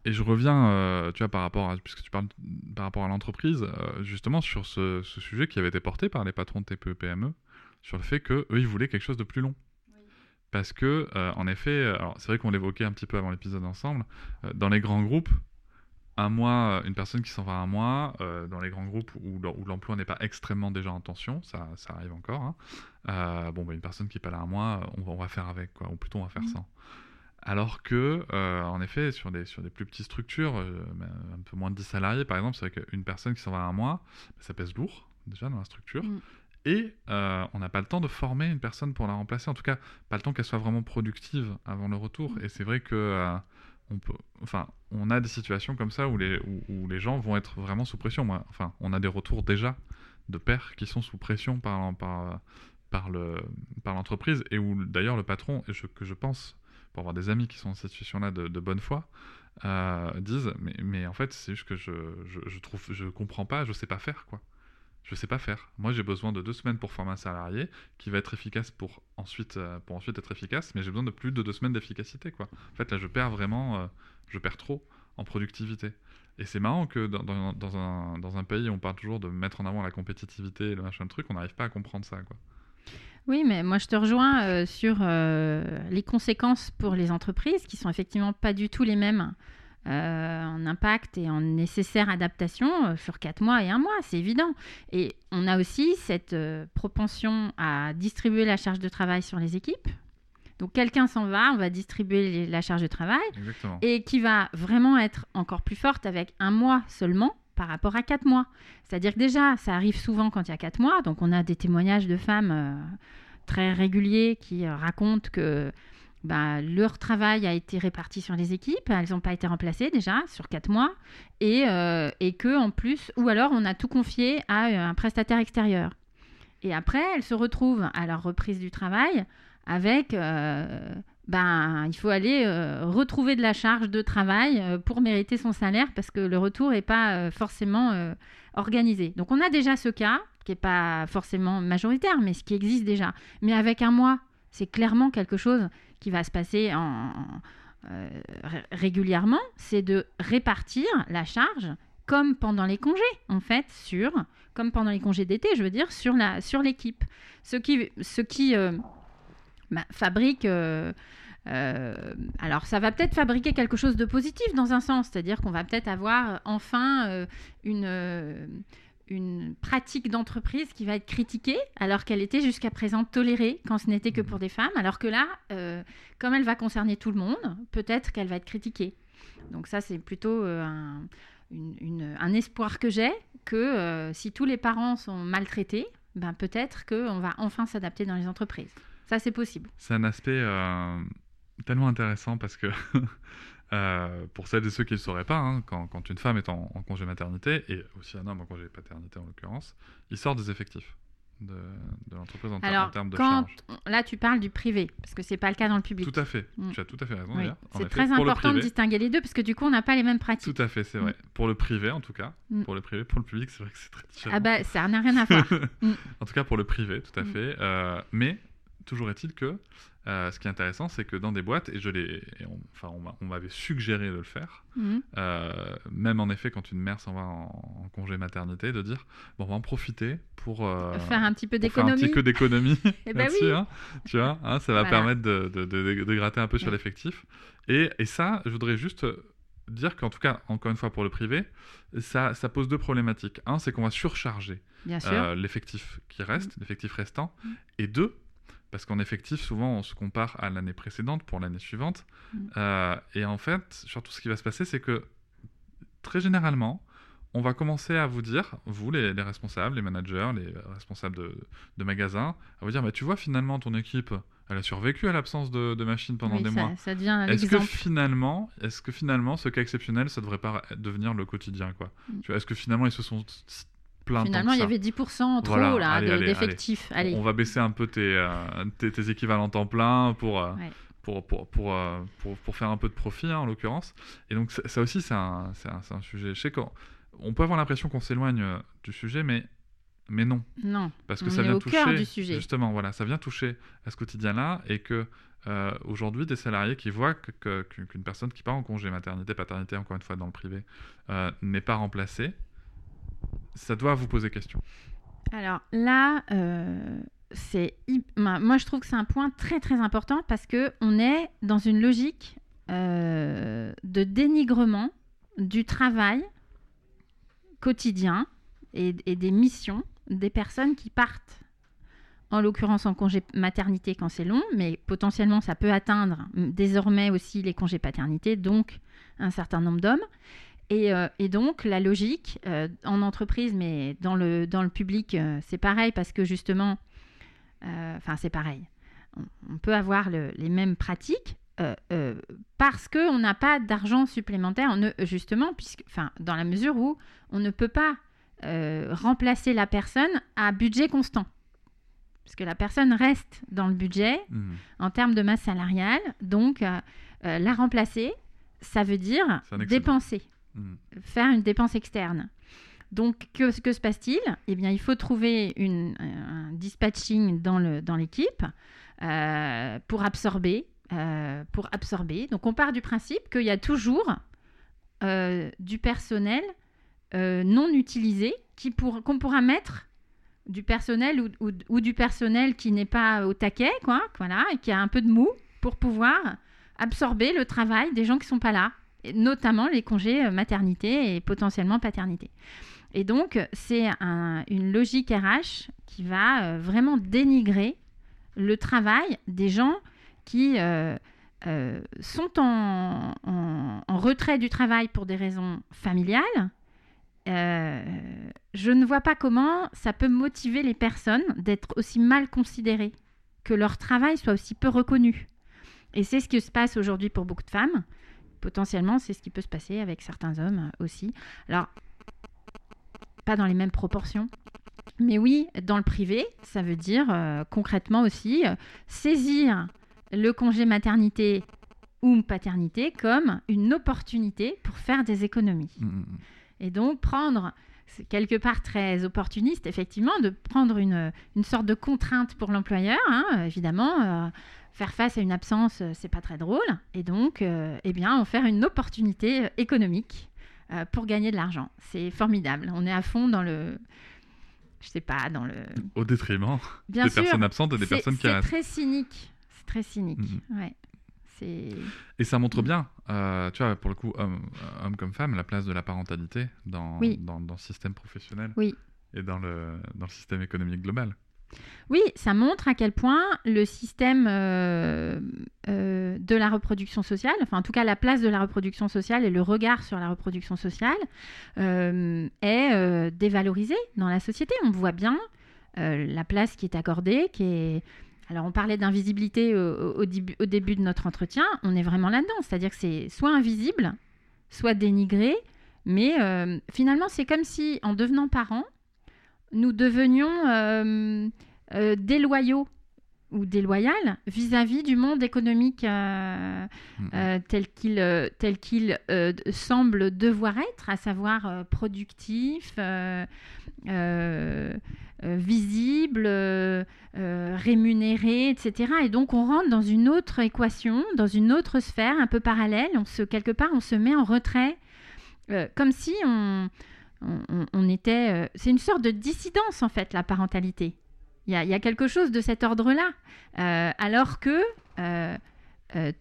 Et je reviens, euh, tu vois, par rapport à, puisque tu parles par rapport à l'entreprise, euh, justement sur ce, ce sujet qui avait été porté par les patrons de TPE PME, sur le fait que eux ils voulaient quelque chose de plus long. Parce que, en effet, alors c'est vrai qu'on l'évoquait un petit peu avant l'épisode ensemble, dans les grands groupes, un mois, euh, une personne qui s'en va un mois, euh, dans les grands groupes où, où l'emploi n'est pas extrêmement déjà en tension, ça, ça arrive encore, hein, euh, bon, bah, une personne qui est pas là un mois, on va, on va faire avec, quoi, ou plutôt on va faire Mhm. sans. Alors que, euh, en effet, sur des, sur des plus petites structures, un peu moins de 10 salariés par exemple, c'est vrai qu'une personne qui s'en va un mois, ben, ça pèse lourd déjà dans la structure. Mm. Et euh, on n'a pas le temps de former une personne pour la remplacer, en tout cas, pas le temps qu'elle soit vraiment productive avant le retour. Mm. Et c'est vrai que euh, on enfin, on a des situations comme ça où les, où, les gens vont être vraiment sous pression. Enfin, on a des retours déjà de pères qui sont sous pression par, par, par le, par l'entreprise et où d'ailleurs le patron, et que je pense, pour avoir des amis qui sont dans cette situation-là de, de bonne foi, euh, disent mais, mais en fait c'est juste que je, je, je trouve je comprends pas, je sais pas faire quoi. Je sais pas faire. Moi j'ai besoin de deux semaines pour former un salarié qui va être efficace pour ensuite euh, pour ensuite être efficace, mais j'ai besoin de plus de deux semaines d'efficacité quoi. En fait là je perds vraiment, euh, je perds trop en productivité. Et c'est marrant que dans, dans, un, dans un pays où on parle toujours de mettre en avant la compétitivité et le machin de truc, on n'arrive pas à comprendre ça quoi. Oui, mais moi je te rejoins euh, sur les conséquences pour les entreprises qui sont effectivement pas du tout les mêmes euh, en impact et en nécessaire adaptation euh, sur quatre mois et un mois, c'est évident. Et on a aussi cette euh, propension à distribuer la charge de travail sur les équipes. Donc quelqu'un s'en va, on va distribuer les- la charge de travail Exactement. et qui va vraiment être encore plus forte avec un mois seulement par rapport à quatre mois. C'est-à-dire que déjà, ça arrive souvent quand il y a quatre mois. Donc on a des témoignages de femmes euh, très réguliers qui euh, racontent que bah, leur travail a été réparti sur les équipes, elles n'ont pas été remplacées déjà sur quatre mois, et, euh, que en plus, ou alors on a tout confié à euh, un prestataire extérieur. Et après, elles se retrouvent à leur reprise du travail avec, euh, ben, il faut aller euh, retrouver de la charge de travail pour mériter son salaire parce que le retour n'est pas forcément organisé. Donc on a déjà ce cas qui n'est pas forcément majoritaire, mais ce qui existe déjà. Mais avec un mois, c'est clairement quelque chose qui va se passer euh, ré- régulièrement, c'est de répartir la charge comme pendant les congés, en fait, sur, comme pendant les congés d'été, je veux dire, sur la, sur l'équipe. Ce qui, euh, bah, fabrique. euh, alors, ça va peut-être fabriquer quelque chose de positif dans un sens, c'est-à-dire qu'on va peut-être avoir enfin une, une pratique d'entreprise qui va être critiquée, alors qu'elle était jusqu'à présent tolérée quand ce n'était que pour des femmes, alors que là, euh, comme elle va concerner tout le monde, peut-être qu'elle va être critiquée. Donc ça, c'est plutôt euh, un, un espoir que j'ai, que euh, si tous les parents sont maltraités, ben peut-être qu'on va enfin s'adapter dans les entreprises. Ça, c'est possible. C'est un aspect tellement intéressant parce que, euh, pour celles et ceux qui ne le sauraient pas, hein, quand, quand une femme est en, en congé maternité, et aussi un homme en congé paternité en l'occurrence, il sort des effectifs de, de l'entreprise en, termes de quand charge. là, tu parles du privé, parce que c'est pas le cas dans le public. Tout à fait, Mm. tu as tout à fait raison Oui. C'est très important de distinguer les deux, parce que du coup, on n'a pas les mêmes pratiques. Tout à fait, c'est vrai. Pour le privé en tout cas, Mm. pour le privé, pour le public, c'est vrai que c'est très différent. Ah bah, ça n'a rien à voir. Mm. en tout cas pour le privé, tout à Mm. fait. Euh, mais toujours est-il que euh, ce qui est intéressant, c'est que dans des boîtes, et je l'ai, et on- enfin on, m'a- on m'avait suggéré de le faire, Mhm. euh, même en effet quand une mère s'en va en, en congé maternité, de dire bon on va en profiter pour euh, Faire un petit peu faire un d'économie. petit peu d'économie Eh ben là-dessus, oui. hein, tu vois, hein, ça va Voilà. permettre de, de- de- de gratter un peu sur l'effectif. Et, et ça, je voudrais juste dire qu'en tout cas, encore une fois pour le privé, ça, ça pose deux problématiques. Un, c'est qu'on va surcharger l'effectif qui reste, l'effectif restant, Mm. et deux, parce qu'en effectif, souvent, on se compare à l'année précédente pour l'année suivante, Mm. Euh, et en fait, surtout ce qui va se passer, c'est que très généralement, on va commencer à vous dire, vous les, les responsables, les managers, les responsables de, de magasins, à vous dire, bah, tu vois, finalement, ton équipe, elle a survécu à l'absence de, de machines pendant Oui, des ça, mois. ça devient Est-ce que finalement, est-ce que finalement, ce cas exceptionnel, ça devrait pas devenir le quotidien, quoi? Mm. Est-ce que finalement, ils se sont Finalement, il y avait 10% en trop Voilà, là, allez, de- allez, d'effectifs. Allez. on va baisser un peu tes, euh, tes, tes équivalents temps plein pour, euh, Ouais. pour, pour, pour, euh, pour, pour faire un peu de profit, hein, en l'occurrence. Et donc, ça aussi, c'est un, un, un sujet. Je sais on peut avoir l'impression qu'on s'éloigne du sujet, mais, mais non. Non. Parce que On ça est vient au toucher. cœur du sujet. Justement, voilà, ça vient toucher à ce quotidien-là et que. euh, Aujourd'hui, des salariés qui voient que- qu'une personne qui part en congé maternité, paternité, encore une fois dans le privé, euh, n'est pas remplacée, ça doit vous poser question. Alors là, euh, c'est moi je trouve que c'est un point très très important parce que on est dans une logique euh, de dénigrement du travail quotidien et, et des missions des personnes qui partent. En l'occurrence en congé maternité quand c'est long, mais potentiellement ça peut atteindre mm, désormais aussi les congés paternité, donc un certain nombre d'hommes. Et, euh, et donc, la logique euh, en entreprise, mais dans le, dans le public, euh, c'est pareil parce que justement, enfin, c'est pareil. On, on peut avoir le- les mêmes pratiques parce qu'on n'a pas d'argent supplémentaire, on ne- justement, puisque, enfin, dans la mesure où on ne peut pas remplacer la personne à budget constant. Parce que la personne reste dans le budget Mhm. en termes de masse salariale. Donc, la remplacer, ça veut dire dépenser Faire une dépense externe. Donc, que, se passe-t-il? Eh bien, il faut trouver un dispatching dans l'équipe euh, pour absorber. euh, pour absorber. Donc, on part du principe qu'il y a toujours euh, du personnel non utilisé qui pour- qu'on pourra mettre du personnel ou, du personnel qui n'est pas au taquet, quoi, voilà, et qui a un peu de mou pour pouvoir absorber le travail des gens qui sont pas là notamment les congés maternité et potentiellement paternité. Et donc, c'est une logique RH qui va vraiment dénigrer le travail des gens qui sont en, retrait du travail pour des raisons familiales, je ne vois pas comment ça peut motiver les personnes d'être aussi mal considérées, que leur travail soit aussi peu reconnu. Et c'est ce qui se passe aujourd'hui pour beaucoup de femmes. Potentiellement, c'est ce qui peut se passer avec certains hommes aussi. Alors, pas dans les mêmes proportions. Mais oui, dans le privé, ça veut dire euh, concrètement aussi euh, saisir le congé maternité ou paternité comme une opportunité pour faire des économies. Mmh, mmh, mmh. Et donc prendre, quelque part très opportuniste, effectivement, de prendre une, une sorte de contrainte pour l'employeur, hein, évidemment. Euh, faire face à une absence, euh, c'est pas très drôle. Et donc, euh, eh bien, en faire une opportunité économique pour gagner de l'argent. C'est formidable. On est à fond dans le, je sais pas, dans le. Au détriment des personnes absentes et des personnes qui. C'est très cynique. C'est très cynique. Ouais. Et ça montre bien, euh, tu vois, pour le coup, homme, comme femme, la place de la parentalité dans, dans, dans, le système professionnel oui. et dans le, dans le système économique global. Oui, ça montre à quel point le système euh, euh, de la reproduction sociale, enfin en tout cas la place de la reproduction sociale et le regard sur la reproduction sociale est dévalorisé dans la société. On voit bien la place qui est accordée, qui est alors, on parlait d'invisibilité au, début de notre entretien. On est vraiment là-dedans. C'est-à-dire que c'est soit invisible, soit dénigré. Mais euh, finalement, c'est comme si, en devenant parents, nous devenions euh, euh, déloyaux ou déloyales vis-à-vis du monde économique mm-hmm. tel qu'il tel qu'il semble devoir être, à savoir productif, euh, visible, euh, euh, rémunéré, etc. Et donc on rentre dans une autre équation, dans une autre sphère un peu parallèle. On se, quelque part, on se met en retrait, comme si on, on, était... c'est une sorte de dissidence, en fait, la parentalité. Il y a quelque chose de cet ordre-là. alors que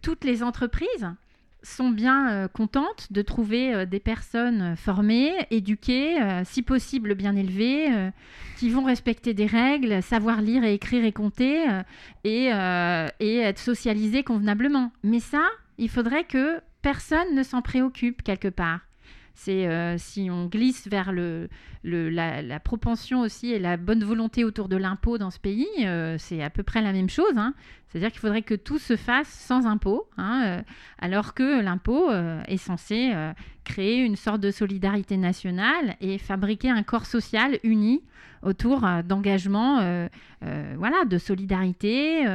toutes les entreprises sont bien euh, contentes de trouver euh, des personnes euh, formées, éduquées, si possible bien élevées, qui vont respecter des règles, savoir lire et écrire et compter et, être socialisées convenablement. Mais ça, il faudrait que personne ne s'en préoccupe quelque part. C'est si on glisse vers le, la, propension aussi et la bonne volonté autour de l'impôt dans ce pays, c'est à peu près la même chose. Hein. C'est-à-dire qu'il faudrait que tout se fasse sans impôt, hein, euh, alors que l'impôt est censé créer une sorte de solidarité nationale et fabriquer un corps social uni autour euh, d'engagement, euh, euh, voilà, de solidarité,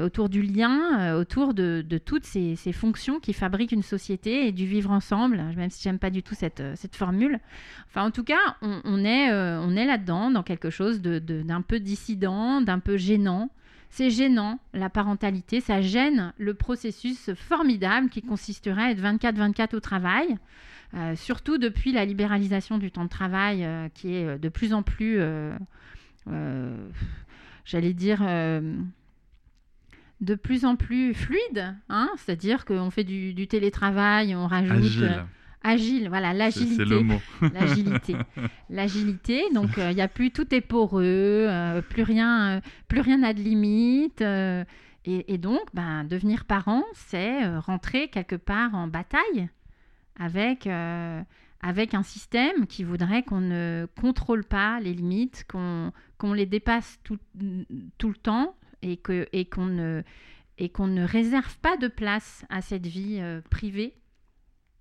autour du lien, autour de, toutes ces, fonctions qui fabriquent une société et du vivre ensemble, même si j'aime pas du tout cette, formule. Enfin, en tout cas, on, est, là-dedans, dans quelque chose d'un peu dissident, d'un peu gênant. C'est gênant, la parentalité, ça gêne le processus formidable qui consisterait à être 24-24 au travail, euh, surtout depuis la libéralisation du temps de travail euh, qui est euh, de plus en plus, j'allais dire, de plus en plus fluide. Hein C'est-à-dire qu'on fait du, télétravail, on rajoute... Agile. Agile, voilà, l'agilité. C'est le mot. l'agilité. L'agilité, donc il n'y a plus, tout est poreux, plus rien plus rien n'a de limite. Et, et, donc, ben, devenir parent, c'est rentrer quelque part en bataille avec, euh, avec un système qui voudrait qu'on ne contrôle pas les limites, qu'on les dépasse tout, tout, le temps et qu'on et qu'on ne, et qu'on ne réserve pas de place à cette vie euh, privée, euh,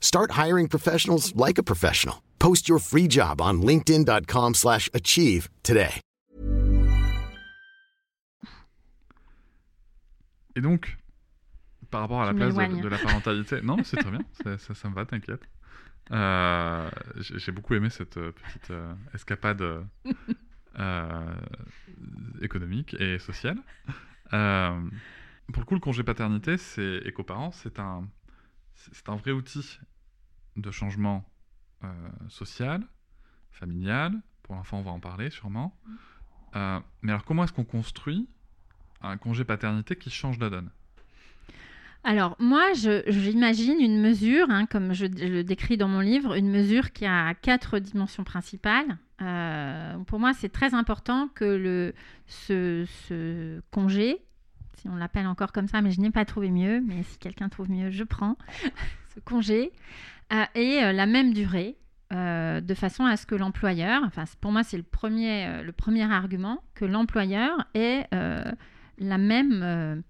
Start hiring professionals like a professional. Post your free job on linkedin.com/achieve today. Et donc par rapport à la place de, la parentalité. Non, c'est très bien, ça, ça, ça me va, t'inquiète. Euh, J'ai beaucoup aimé cette euh, petite euh, escapade euh, économique et sociale. Euh, pour le coup, le congé paternité, c'est et coparents, c'est un, c'est un vrai outil de changement euh, social, familial. Pour l'enfant, on va en parler sûrement. Euh, mais alors, comment est-ce qu'on construit un congé paternité qui change la donne? Alors, moi, j'imagine une mesure, hein, comme je, je le décris dans mon livre, une mesure qui a quatre dimensions principales. Euh, pour moi, c'est très important que le, ce, ce congé, si on l'appelle encore comme ça, mais je n'ai pas trouvé mieux, mais si quelqu'un trouve mieux, je prends, ce congé, euh, ait euh, la même durée. euh, de façon à ce que l'employeur, enfin pour moi c'est le premier, le premier argument, que l'employeur ait la même,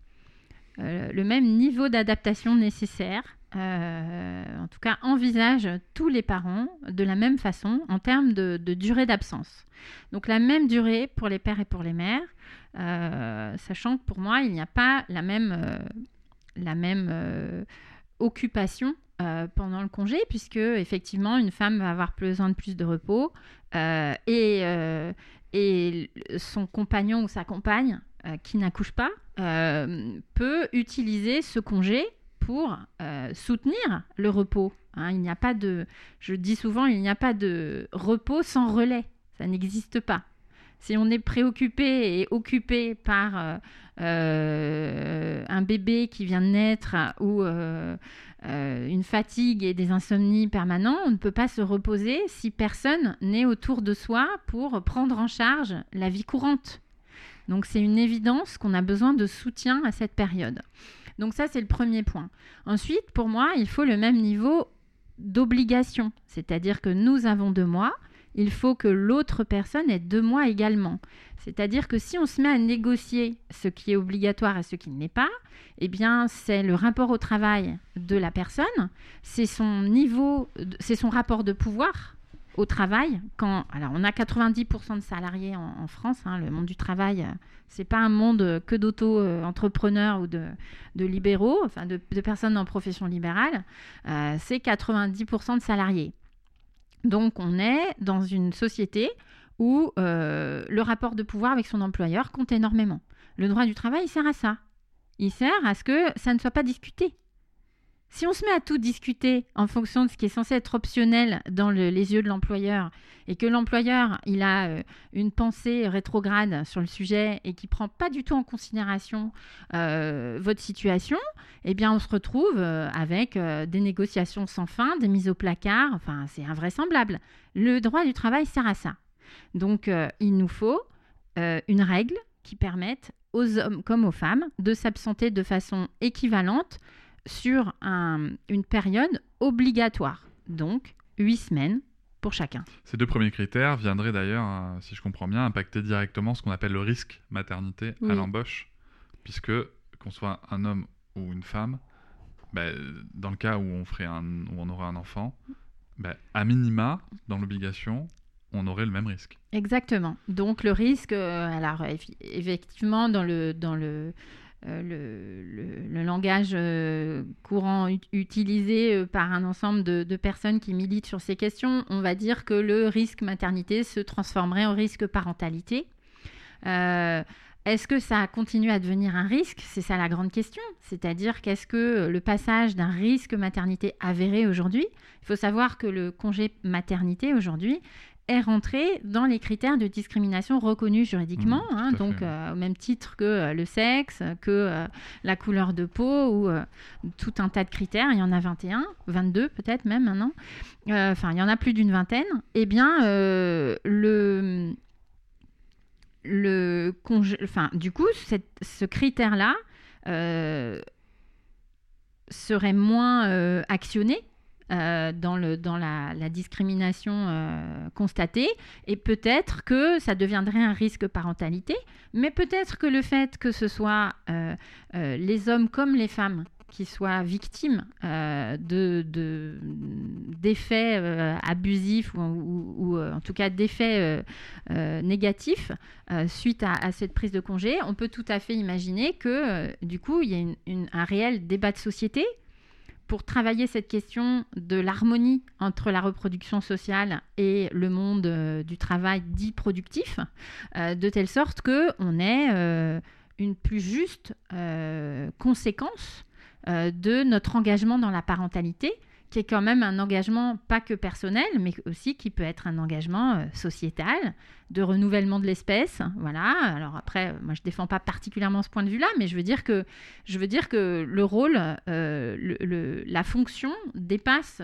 le même niveau d'adaptation nécessaire. en tout cas, envisage tous les parents de la même façon en termes de, durée d'absence. Donc la même durée pour les pères et pour les mères, sachant que pour moi, il n'y a pas la même, euh, la même euh, occupation euh, pendant le congé, puisque effectivement, une femme va avoir besoin de plus de repos euh, et, euh, et son compagnon ou sa compagne euh, qui n'accouche pas euh, peut utiliser ce congé pour euh, soutenir le repos. hein. il n'y a pas de, je dis souvent, il n'y a pas de repos sans relais. Ça n'existe pas. Si on est préoccupé et occupé par euh, euh, un bébé qui vient de naître ou euh, une fatigue et des insomnies permanents, on ne peut pas se reposer si personne n'est autour de soi pour prendre en charge la vie courante. Donc c'est une évidence qu'on a besoin de soutien à cette période. Donc ça c'est le premier point. Ensuite, pour moi, il faut le même niveau d'obligation, c'est-à-dire que nous avons deux mois, il faut que l'autre personne ait deux mois également. C'est-à-dire que si on se met à négocier ce qui est obligatoire et ce qui ne l'est pas, eh bien, c'est le rapport au travail de la personne, c'est son niveau, de- c'est son rapport de pouvoir au travail. Quand, alors, on a 90% de salariés en, France. hein, le monde du travail, euh, c'est pas un monde que d'auto-entrepreneurs ou de, de libéraux, enfin de, de personnes en profession libérale. Euh, c'est 90% de salariés. Donc, on est dans une société où euh, le rapport de pouvoir avec son employeur compte énormément. Le droit du travail, il sert à ça. Il sert à ce que ça ne soit pas discuté. Si on se met à tout discuter en fonction de ce qui est censé être optionnel dans le- les yeux de l'employeur et que l'employeur a euh, une pensée rétrograde sur le sujet et qui prend pas du tout en considération euh, votre situation, eh bien on se retrouve euh, avec des négociations sans fin, des mises au placard. Enfin, c'est invraisemblable. Le droit du travail sert à ça. Donc, il nous faut une règle qui permette aux hommes comme aux femmes de s'absenter de façon équivalente sur un- une période obligatoire. Donc, huit semaines pour chacun. Ces deux premiers critères viendraient d'ailleurs, euh, si je comprends bien, impacter directement ce qu'on appelle le risque maternité Oui. à l'embauche, puisque qu'on soit un homme ou une femme, ben, dans le cas où on, ferait un, où on aurait un enfant, ben, à minima, dans l'obligation, on aurait le même risque. Exactement. Donc le risque, euh, alors eff- effectivement, dans le, dans le, le, le- langage euh, courant ut- utilisé euh, par un ensemble de, de personnes qui militent sur ces questions, on va dire que le risque maternité se transformerait en risque parentalité. Euh, est-ce que ça continue à devenir un risque? C'est ça la grande question. C'est-à-dire qu'est-ce que le passage d'un risque maternité avéré aujourd'hui, il faut savoir que le congé maternité aujourd'hui est rentré dans les critères de discrimination reconnus juridiquement, Mmh, hein, donc euh, au même titre que euh, le sexe, que euh, la couleur de peau ou tout un tas de critères. Il y en a 21, 22 peut-être même maintenant. Enfin, il y en a plus d'une vingtaine. Eh bien, le le congé, enfin, du coup, cette- ce critère-là serait moins actionné euh, dans, la, discrimination euh, constatée, et peut-être que ça deviendrait un risque parentalité, mais peut-être que le fait que ce soit euh, euh, les hommes comme les femmes qui soient victimes euh, de, d'effets euh, abusifs ou, en tout cas d'effets négatifs suite à, cette prise de congé, on peut tout à fait imaginer que du coup, il y a un réel débat de société pour travailler cette question de l'harmonie entre la reproduction sociale et le monde du travail dit productif, de telle sorte que on ait une plus juste euh, conséquence euh, de notre engagement dans la parentalité, qui est quand même un engagement pas que personnel, mais aussi qui peut être un engagement euh, sociétal, de renouvellement de l'espèce. Voilà. Alors après, moi je défends pas particulièrement ce point de vue-là, mais je veux dire que je veux dire que le rôle, le, la fonction dépasse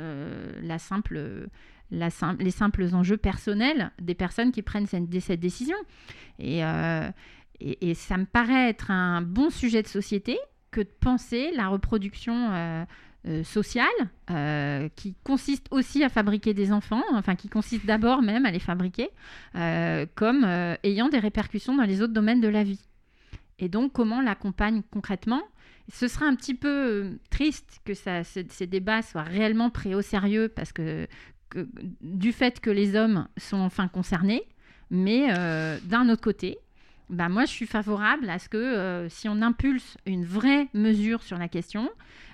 la simple la les simples enjeux personnels des personnes qui prennent cette, décision. Et, et, ça me paraît être un bon sujet de société que de penser la reproduction euh, euh, sociale, euh, qui consiste aussi à fabriquer des enfants, enfin qui consiste d'abord même à les fabriquer, comme ayant des répercussions dans les autres domaines de la vie. Et donc comment l'accompagne concrètement? Ce serait un petit peu triste que ça, ces débats soient réellement pris au sérieux parce que, du fait que les hommes sont enfin concernés, mais d'un autre côté, bah, moi, je suis favorable à ce que euh, si on impulse une vraie mesure sur la question,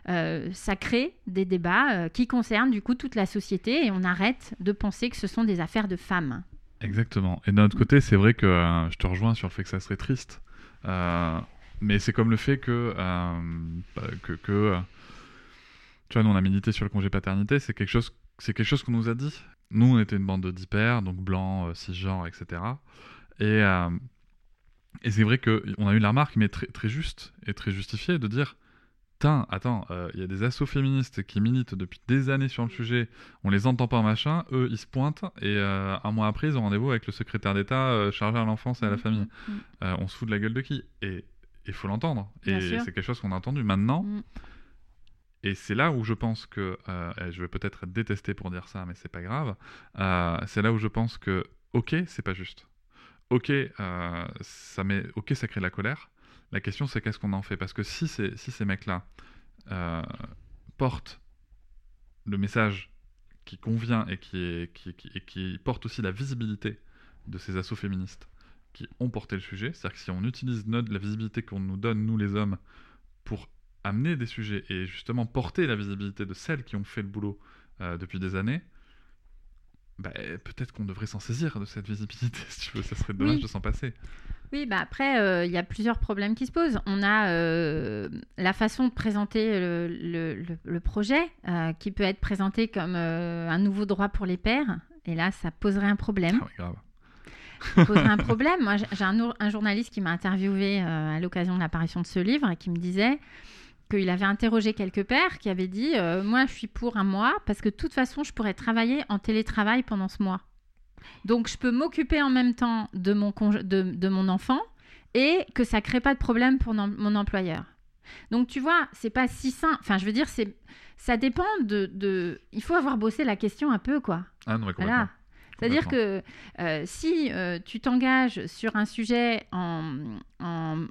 euh, ça crée des débats euh, qui concernent du coup toute la société et on arrête de penser que ce sont des affaires de femmes. Exactement. Et d'un autre côté, c'est vrai que je te rejoins sur le fait que ça serait triste. mais c'est comme le fait que, bah, que, tu vois, nous on a milité sur le congé paternité, c'est quelque chose, c'est quelque chose qu'on nous a dit. Nous, on était une bande d'hyper, donc blancs, cisgenres, etc. Et et c'est vrai qu'on a eu la remarque, mais très, très juste et très justifiée, de dire Tiens, attends, il euh, y a des assos féministes qui militent depuis des années sur le sujet, on les entend pas machin, eux ils se pointent, et euh, un mois après ils ont rendez-vous avec le secrétaire d'État euh, chargé à l'enfance et à la mmh, famille. Mmh, mmh. on se fout de la gueule de qui? Et il faut l'entendre. Et c'est quelque chose qu'on a entendu maintenant. Et c'est là où je pense que, je vais peut-être être détesté pour dire ça, mais c'est pas grave, c'est là où je pense que, ok, c'est pas juste ok, euh, ça met, ok, ça crée de la colère. La question, c'est qu'est-ce qu'on en fait? Parce que si, si ces mecs-là euh, portent le message qui convient et qui, qui, qui, qui porte aussi la visibilité de ces assauts féministes qui ont porté le sujet, c'est-à-dire que si on utilise notre, la visibilité qu'on nous donne, nous les hommes, pour amener des sujets et justement porter la visibilité de celles qui ont fait le boulot euh, depuis des années, bah, peut-être qu'on devrait s'en saisir de cette visibilité, si tu veux, ça serait dommage de s'en passer. Oui, bah après, euh, il y a plusieurs problèmes qui se posent. On a euh, la façon de présenter le, projet, euh, qui peut être présenté comme un nouveau droit pour les pères, et là, ça poserait un problème. Ah oui, grave. Ça poserait un problème. Moi, j'ai un, un, journaliste qui m'a interviewé à l'occasion de l'apparition de ce livre et qui me disait qu'il avait interrogé quelques pères qui avaient dit euh, Moi, je suis pour un mois parce que de toute façon, je pourrais travailler en télétravail pendant ce mois. Donc, je peux m'occuper en même temps de mon, de, mon enfant et que ça ne crée pas de problème pour mon employeur. Donc, tu vois, c'est pas si simple. Enfin, je veux dire, c'est ça dépend de, Il faut avoir bossé la question un peu, quoi. Ah non, voilà. C'est-à-dire que euh, si euh, tu t'engages sur un sujet en, en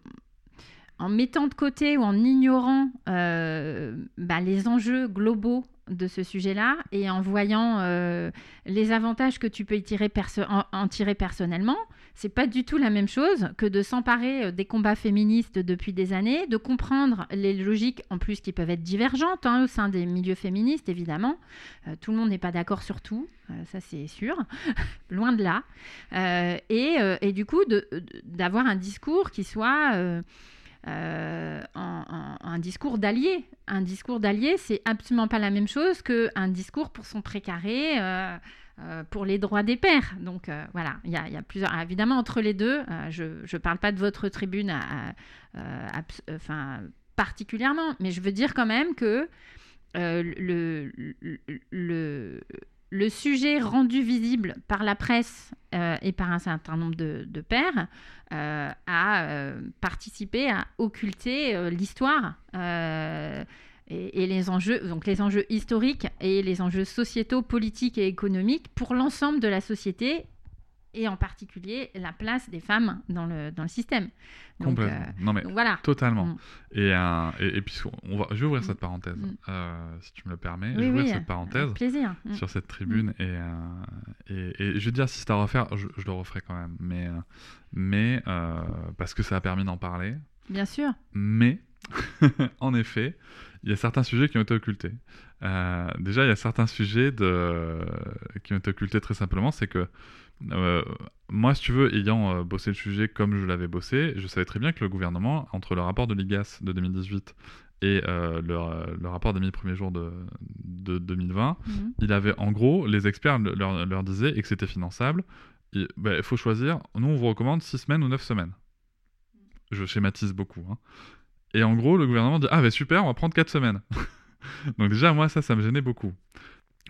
en mettant de côté ou en ignorant euh, bah, les enjeux globaux de ce sujet-là et en voyant euh, les avantages que tu peux en, tirer personnellement, c'est pas du tout la même chose que de s'emparer euh, des combats féministes depuis des années, de comprendre les logiques en plus qui peuvent être divergentes hein, au sein des milieux féministes évidemment. tout le monde n'est pas d'accord sur tout, ça c'est sûr, loin de là. Et, et, du coup d'avoir un discours qui soit euh, un discours d'allié. Un discours d'allié, c'est absolument pas la même chose qu'un discours pour son précaré. Euh, euh, pour les droits des pères. Donc voilà, il y, a plusieurs. évidemment, entre les deux, je ne parle pas de votre tribune particulièrement, mais je veux dire quand même que le sujet rendu visible par la presse euh, et par un certain nombre de, pères euh, a euh, participé à occulter l'histoire et, enjeux, donc les enjeux historiques et les enjeux sociétaux, politiques et économiques pour l'ensemble de la société et en particulier la place des femmes dans le, dans le système. Donc, Complètement. euh, non mais donc voilà. totalement. Mm. Et, euh, et, et puis on va, je vais ouvrir Mm. cette parenthèse, Mm. euh, si tu me le permets. je Oui, vais ouvrir oui, cette parenthèse plaisir. Mm. sur cette tribune et, euh, et, et je veux dire si c'est à refaire, je, je le referai quand même, mais mais parce que ça a permis d'en parler. Bien sûr. Mais, en effet, il y a certains sujets qui ont été occultés. Euh, déjà, il y a certains sujets de... qui ont été occultés très simplement. C'est que euh, moi, si tu veux, ayant euh, bossé le sujet comme je l'avais bossé, je savais très bien que le gouvernement, entre le rapport de l'IGAS de 2018 et euh, le, le rapport des 1000 premiers jours de, de 2020, Mhm. il avait en gros, les experts le- leur, leur disaient et que c'était finançable. Il ben, faut choisir. Nous, on vous recommande 6 semaines ou 9 semaines. Je schématise beaucoup. hein. Et en gros, le gouvernement dit Ah, ben super, on va prendre 4 semaines. Donc, déjà, moi, ça, ça me gênait beaucoup.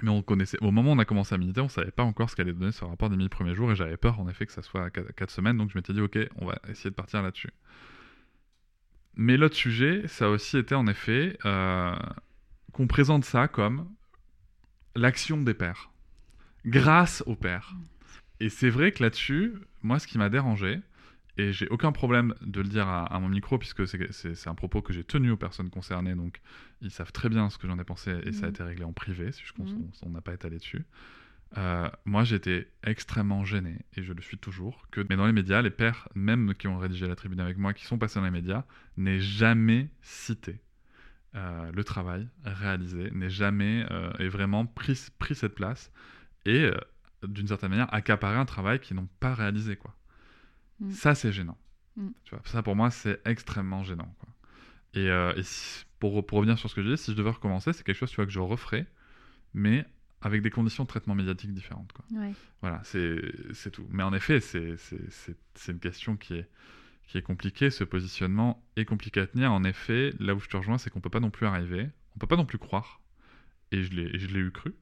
Mais on connaissait. Au moment où on a commencé à militer, on savait pas encore ce qu'allait donner ce rapport des 1000 premiers jours et j'avais peur, en effet, que ça soit 4 semaines. Donc, je m'étais dit Ok, on va essayer de partir là-dessus. Mais l'autre sujet, ça a aussi été, en effet, euh, qu'on présente ça comme l'action des pères, grâce aux pères. Et c'est vrai que là-dessus, moi, ce qui m'a dérangé, et j'ai aucun problème de le dire à, à mon micro, puisque c'est- un propos que j'ai tenu aux personnes concernées, donc ils savent très bien ce que j'en ai pensé, et ça a Mhm. été réglé en privé, si je pense Mhm. on n'a pas étalé dessus. Euh, moi, j'étais extrêmement gêné, et je le suis toujours, que mais dans les médias, les pères, même qui ont rédigé la tribune avec moi, qui sont passés dans les médias, n'aient jamais cité euh, le travail réalisé, n'aient jamais euh, et vraiment pris, pris cette place, et euh, d'une certaine manière accaparer un travail qu'ils n'ont pas réalisé. Quoi. Mm. Ça, c'est gênant. Mm. Tu vois, ça, pour moi, c'est extrêmement gênant. Quoi. Et, euh, et si- pour, pour revenir sur ce que je dis, si je devais recommencer, c'est quelque chose tu vois, que je referais, mais avec des conditions de traitement médiatique différentes. Quoi. Ouais. Voilà, c'est tout. Mais en effet, c'est une question qui est, qui est compliquée. Ce positionnement est compliqué à tenir. En effet, là où je te rejoins, c'est qu'on peut pas non plus arriver, on peut pas non plus croire, et je l'ai eu cru,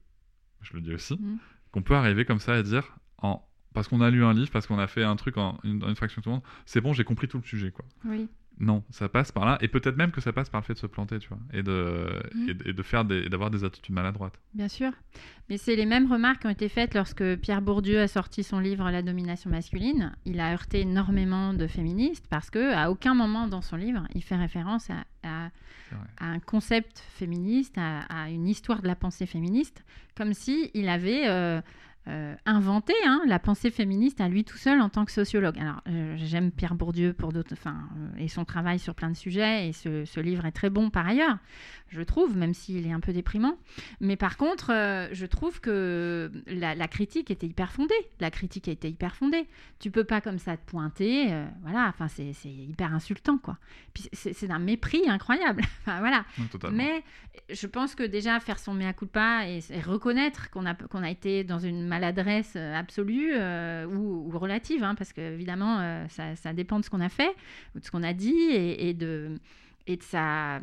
je le dis aussi, Mhm. qu'on peut arriver comme ça et dire, en, parce qu'on a lu un livre, parce qu'on a fait un truc en une, une fraction de seconde, c'est bon, j'ai compris tout le sujet. quoi. Oui. Non, ça passe par là, et peut-être même que ça passe par le fait de se planter, tu vois, et de, Mhm. et de, et de faire des, d'avoir des attitudes maladroites. Bien sûr. Mais c'est les mêmes remarques qui ont été faites lorsque Pierre Bourdieu a sorti son livre La domination masculine. Il a heurté énormément de féministes parce que à aucun moment dans son livre il fait référence à, à- un concept féministe, à, à une histoire de la pensée féministe, comme si il avait euh, euh, inventé hein, la pensée féministe à lui tout seul en tant que sociologue. Alors euh, j'aime Pierre Bourdieu pour d'autres, enfin euh, et son travail sur plein de sujets et ce, ce livre est très bon par ailleurs, je trouve, même s'il est un peu déprimant. Mais par contre, euh, je trouve que la, la critique était hyper fondée. La critique a été hyper fondée. Tu peux pas comme ça te pointer, voilà. Enfin, c'est hyper insultant, quoi. Puis c'est d'un mépris incroyable. enfin, voilà. Totalement. Mais je pense que déjà faire son mea culpa et, et reconnaître qu'on a, qu'on a été dans une maladresse euh, absolue euh, ou, relative, hein, parce que évidemment euh, ça, ça dépend de ce qu'on a fait ou de ce qu'on a dit et, de et de sa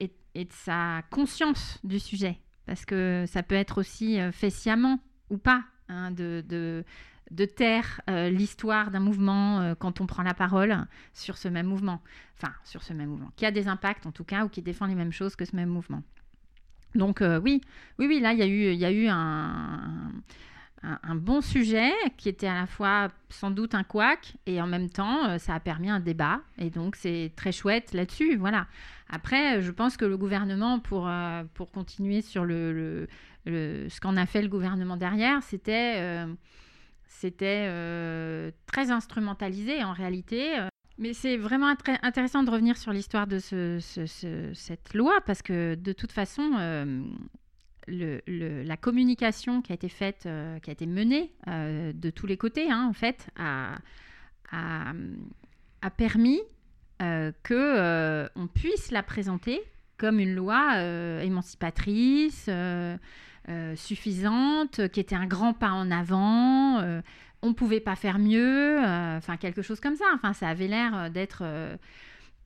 et, de sa conscience du sujet, parce que ça peut être aussi fait sciemment ou pas hein, de, de de taire l'histoire d'un mouvement quand on prend la parole sur ce même mouvement. Enfin sur ce même mouvement, qui a des impacts en tout cas ou qui défend les mêmes choses que ce même mouvement. Donc euh, oui, oui, oui, là il y a eu, un, bon sujet qui était à la fois sans doute un couac et en même temps euh, ça a permis un débat et donc c'est très chouette là-dessus, voilà. Après, euh, je pense que le gouvernement, pour, pour continuer sur le, ce qu'en a fait le gouvernement derrière, c'était très instrumentalisé en réalité. Mais c'est vraiment intéressant de revenir sur l'histoire de ce- ce- ce- cette loi parce que de toute façon, euh, la communication qui a été faite, euh, qui a été menée euh, de tous les côtés, hein, en fait, a, permis que on puisse la présenter comme une loi émancipatrice, suffisante, qui était un grand pas en avant. On pouvait pas faire mieux, euh, enfin quelque chose comme ça. Enfin, ça avait l'air euh, d'être euh,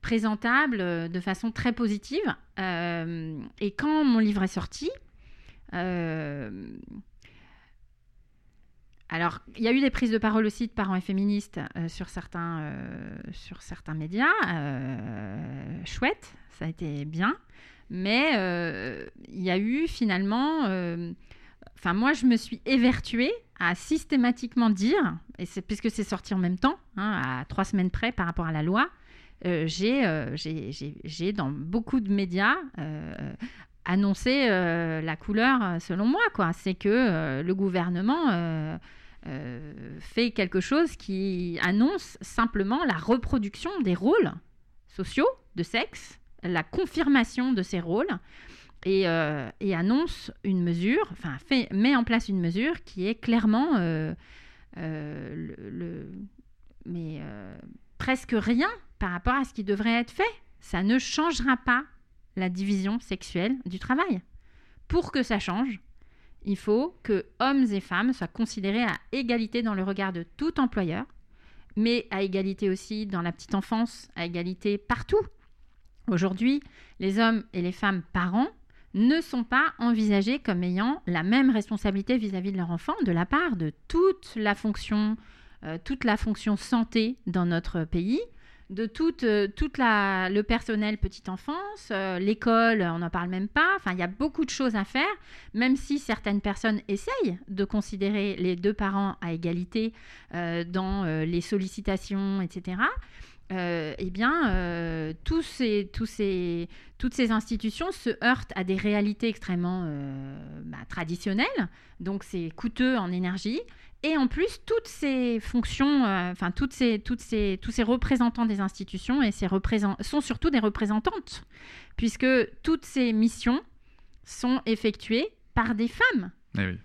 présentable de façon très positive. Et quand mon livre est sorti, alors il y a eu des prises de parole aussi de parents et féministes sur certains sur certains médias, chouette, ça a été bien. Mais il y a eu finalement enfin moi je me suis évertuée à systématiquement dire, et c'est puisque c'est sorti en même temps, hein, à trois semaines près par rapport à la loi, euh, j'ai, euh, j'ai, dans beaucoup de médias euh, annoncé la couleur selon moi. Quoi. C'est que le gouvernement fait quelque chose qui annonce simplement la reproduction des rôles sociaux de sexe, la confirmation de ces rôles. Et, euh, et annonce une mesure, enfin met en place une mesure qui est clairement euh, euh, le, mais presque rien par rapport à ce qui devrait être fait. Ça ne changera pas la division sexuelle du travail. Pour que ça change, il faut que hommes et femmes soient considérés à égalité dans le regard de tout employeur, mais à égalité aussi dans la petite enfance, à égalité partout. Aujourd'hui, les hommes et les femmes parents ne sont pas envisagés comme ayant la même responsabilité vis-à-vis de leur enfant de la part de toute la fonction, euh, toute la fonction santé dans notre pays, de toute, euh, toute le personnel petite enfance, euh, l'école, on n'en parle même pas. Enfin, il y a beaucoup de choses à faire, même si certaines personnes essayent de considérer les deux parents à égalité dans les sollicitations, etc. Euh, eh bien, euh, tous ces, tous ces, toutes ces institutions se heurtent à des réalités extrêmement euh, bah, traditionnelles, donc c'est coûteux en énergie. Et en plus, toutes ces fonctions, enfin toutes ces, toutes ces, tous ces représentants des institutions et ces sont surtout des représentantes, puisque toutes ces missions sont effectuées par des femmes. Eh oui.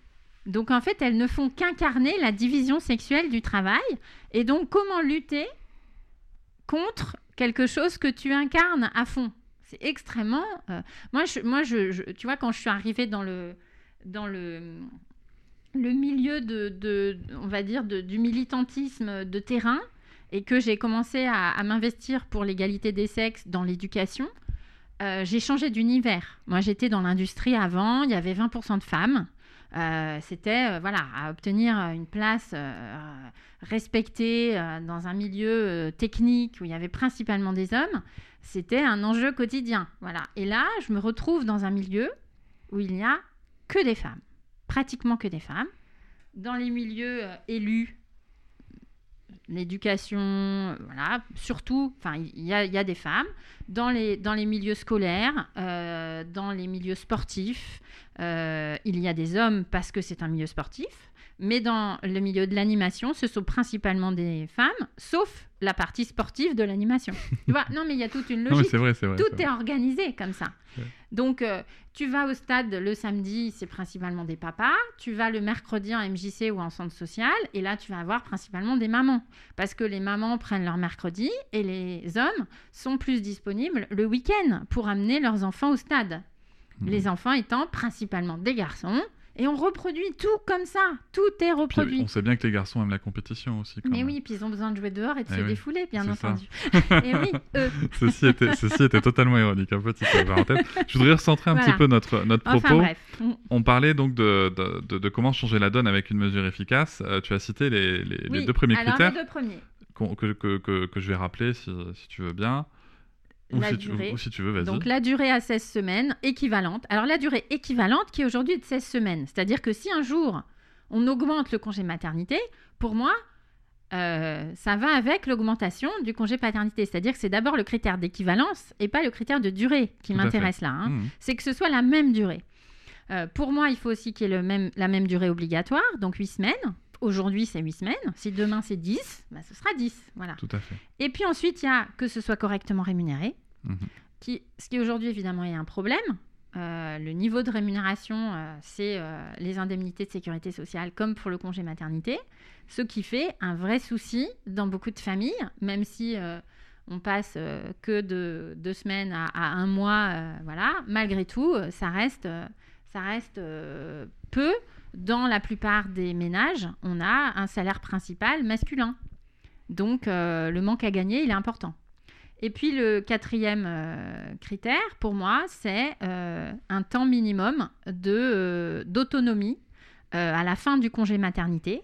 Donc en fait, elles ne font qu'incarner la division sexuelle du travail. Et donc comment lutter contre quelque chose que tu incarnes à fond C'est extrêmement... euh, Moi, je, moi tu vois, quand je suis arrivée dans le, dans le, milieu de, de- on va dire, du militantisme de terrain, et que j'ai commencé à, à m'investir pour l'égalité des sexes dans l'éducation, euh, j'ai changé d'univers. Moi, j'étais dans l'industrie avant, il y avait 20% de femmes. Euh, c'était euh, voilà à obtenir euh, une place respectée dans un milieu technique où il y avait principalement des hommes, c'était un enjeu quotidien. Voilà. Et là, je me retrouve dans un milieu où il n'y a que des femmes, pratiquement que des femmes, dans les milieux élus. L'éducation, euh, voilà, surtout, il y, a- des femmes dans les, dans les milieux scolaires, euh, dans les milieux sportifs, euh, il y a des hommes parce que c'est un milieu sportif, mais dans le milieu de l'animation, ce sont principalement des femmes, sauf la partie sportive de l'animation. tu vois? Non, mais il y a toute une Non, logique. c'est vrai, c'est vrai. Tout est organisé comme ça. Ouais. Donc, euh, tu vas au stade le samedi, c'est principalement des papas. Tu vas le mercredi en MJC ou en centre social, et là, tu vas avoir principalement des mamans. Parce que les mamans prennent leur mercredi et les hommes sont plus disponibles le week-end pour amener leurs enfants au stade. Mhm. Les enfants étant principalement des garçons. Et on reproduit tout comme ça. Tout est reproduit. on sait bien que les garçons aiment la compétition aussi. quand Mais même. oui, puis ils ont besoin de jouer dehors et de Eh se oui, défouler, bien entendu. et oui, eux. Ceci était, ceci était totalement ironique, un petit parenthèse. Je voudrais recentrer un Voilà. petit peu notre, notre propos. Enfin bref. On parlait donc de, de, de- de comment changer la donne avec une mesure efficace. Euh, tu as cité les, les- deux premiers alors, critères les deux premiers. que, que, que, que je vais rappeler si, si tu veux bien. Ou, La si tu, durée. ou si tu veux, vas-y. Donc la durée à 16 semaines équivalente. Alors la durée équivalente qui aujourd'hui est de 16 semaines. C'est-à-dire que si un jour on augmente le congé maternité, pour moi, euh, ça va avec l'augmentation du congé paternité. C'est-à-dire que c'est d'abord le critère d'équivalence et pas le critère de durée qui m'intéresse là. hein. Mhm. C'est que ce soit la même durée. Euh, pour moi, il faut aussi qu'il y ait le même, la même durée obligatoire, donc 8 semaines. Aujourd'hui, c'est 8 semaines. Si demain, c'est 10, bah, ce sera 10. Voilà. Tout à fait. Et puis ensuite, il y a que ce soit correctement rémunéré, Mhm. qui, ce qui aujourd'hui évidemment est un problème. Euh, le niveau de rémunération, euh, c'est euh, les indemnités de sécurité sociale comme pour le congé maternité, ce qui fait un vrai souci dans beaucoup de familles, même si on passe que de deux semaines à, à un mois, voilà, malgré tout, ça reste, ça reste peu. Dans la plupart des ménages, on a un salaire principal masculin. Donc euh, le manque à gagner, il est important. Et puis le quatrième euh, critère, pour moi, c'est euh, un temps minimum d'autonomie à la fin du congé maternité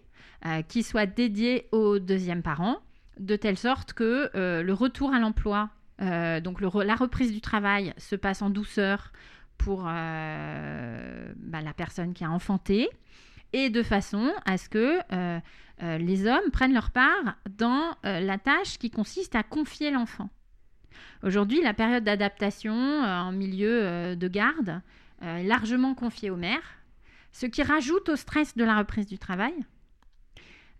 qui soit dédié au deuxième parent, de telle sorte que le retour à l'emploi, donc la reprise du travail, se passe en douceur pour euh, bah, la personne qui a enfanté et de façon à ce que euh, euh, les hommes prennent leur part dans la tâche qui consiste à confier l'enfant. Aujourd'hui, la période d'adaptation en milieu de garde est largement confiée aux mères, ce qui rajoute au stress de la reprise du travail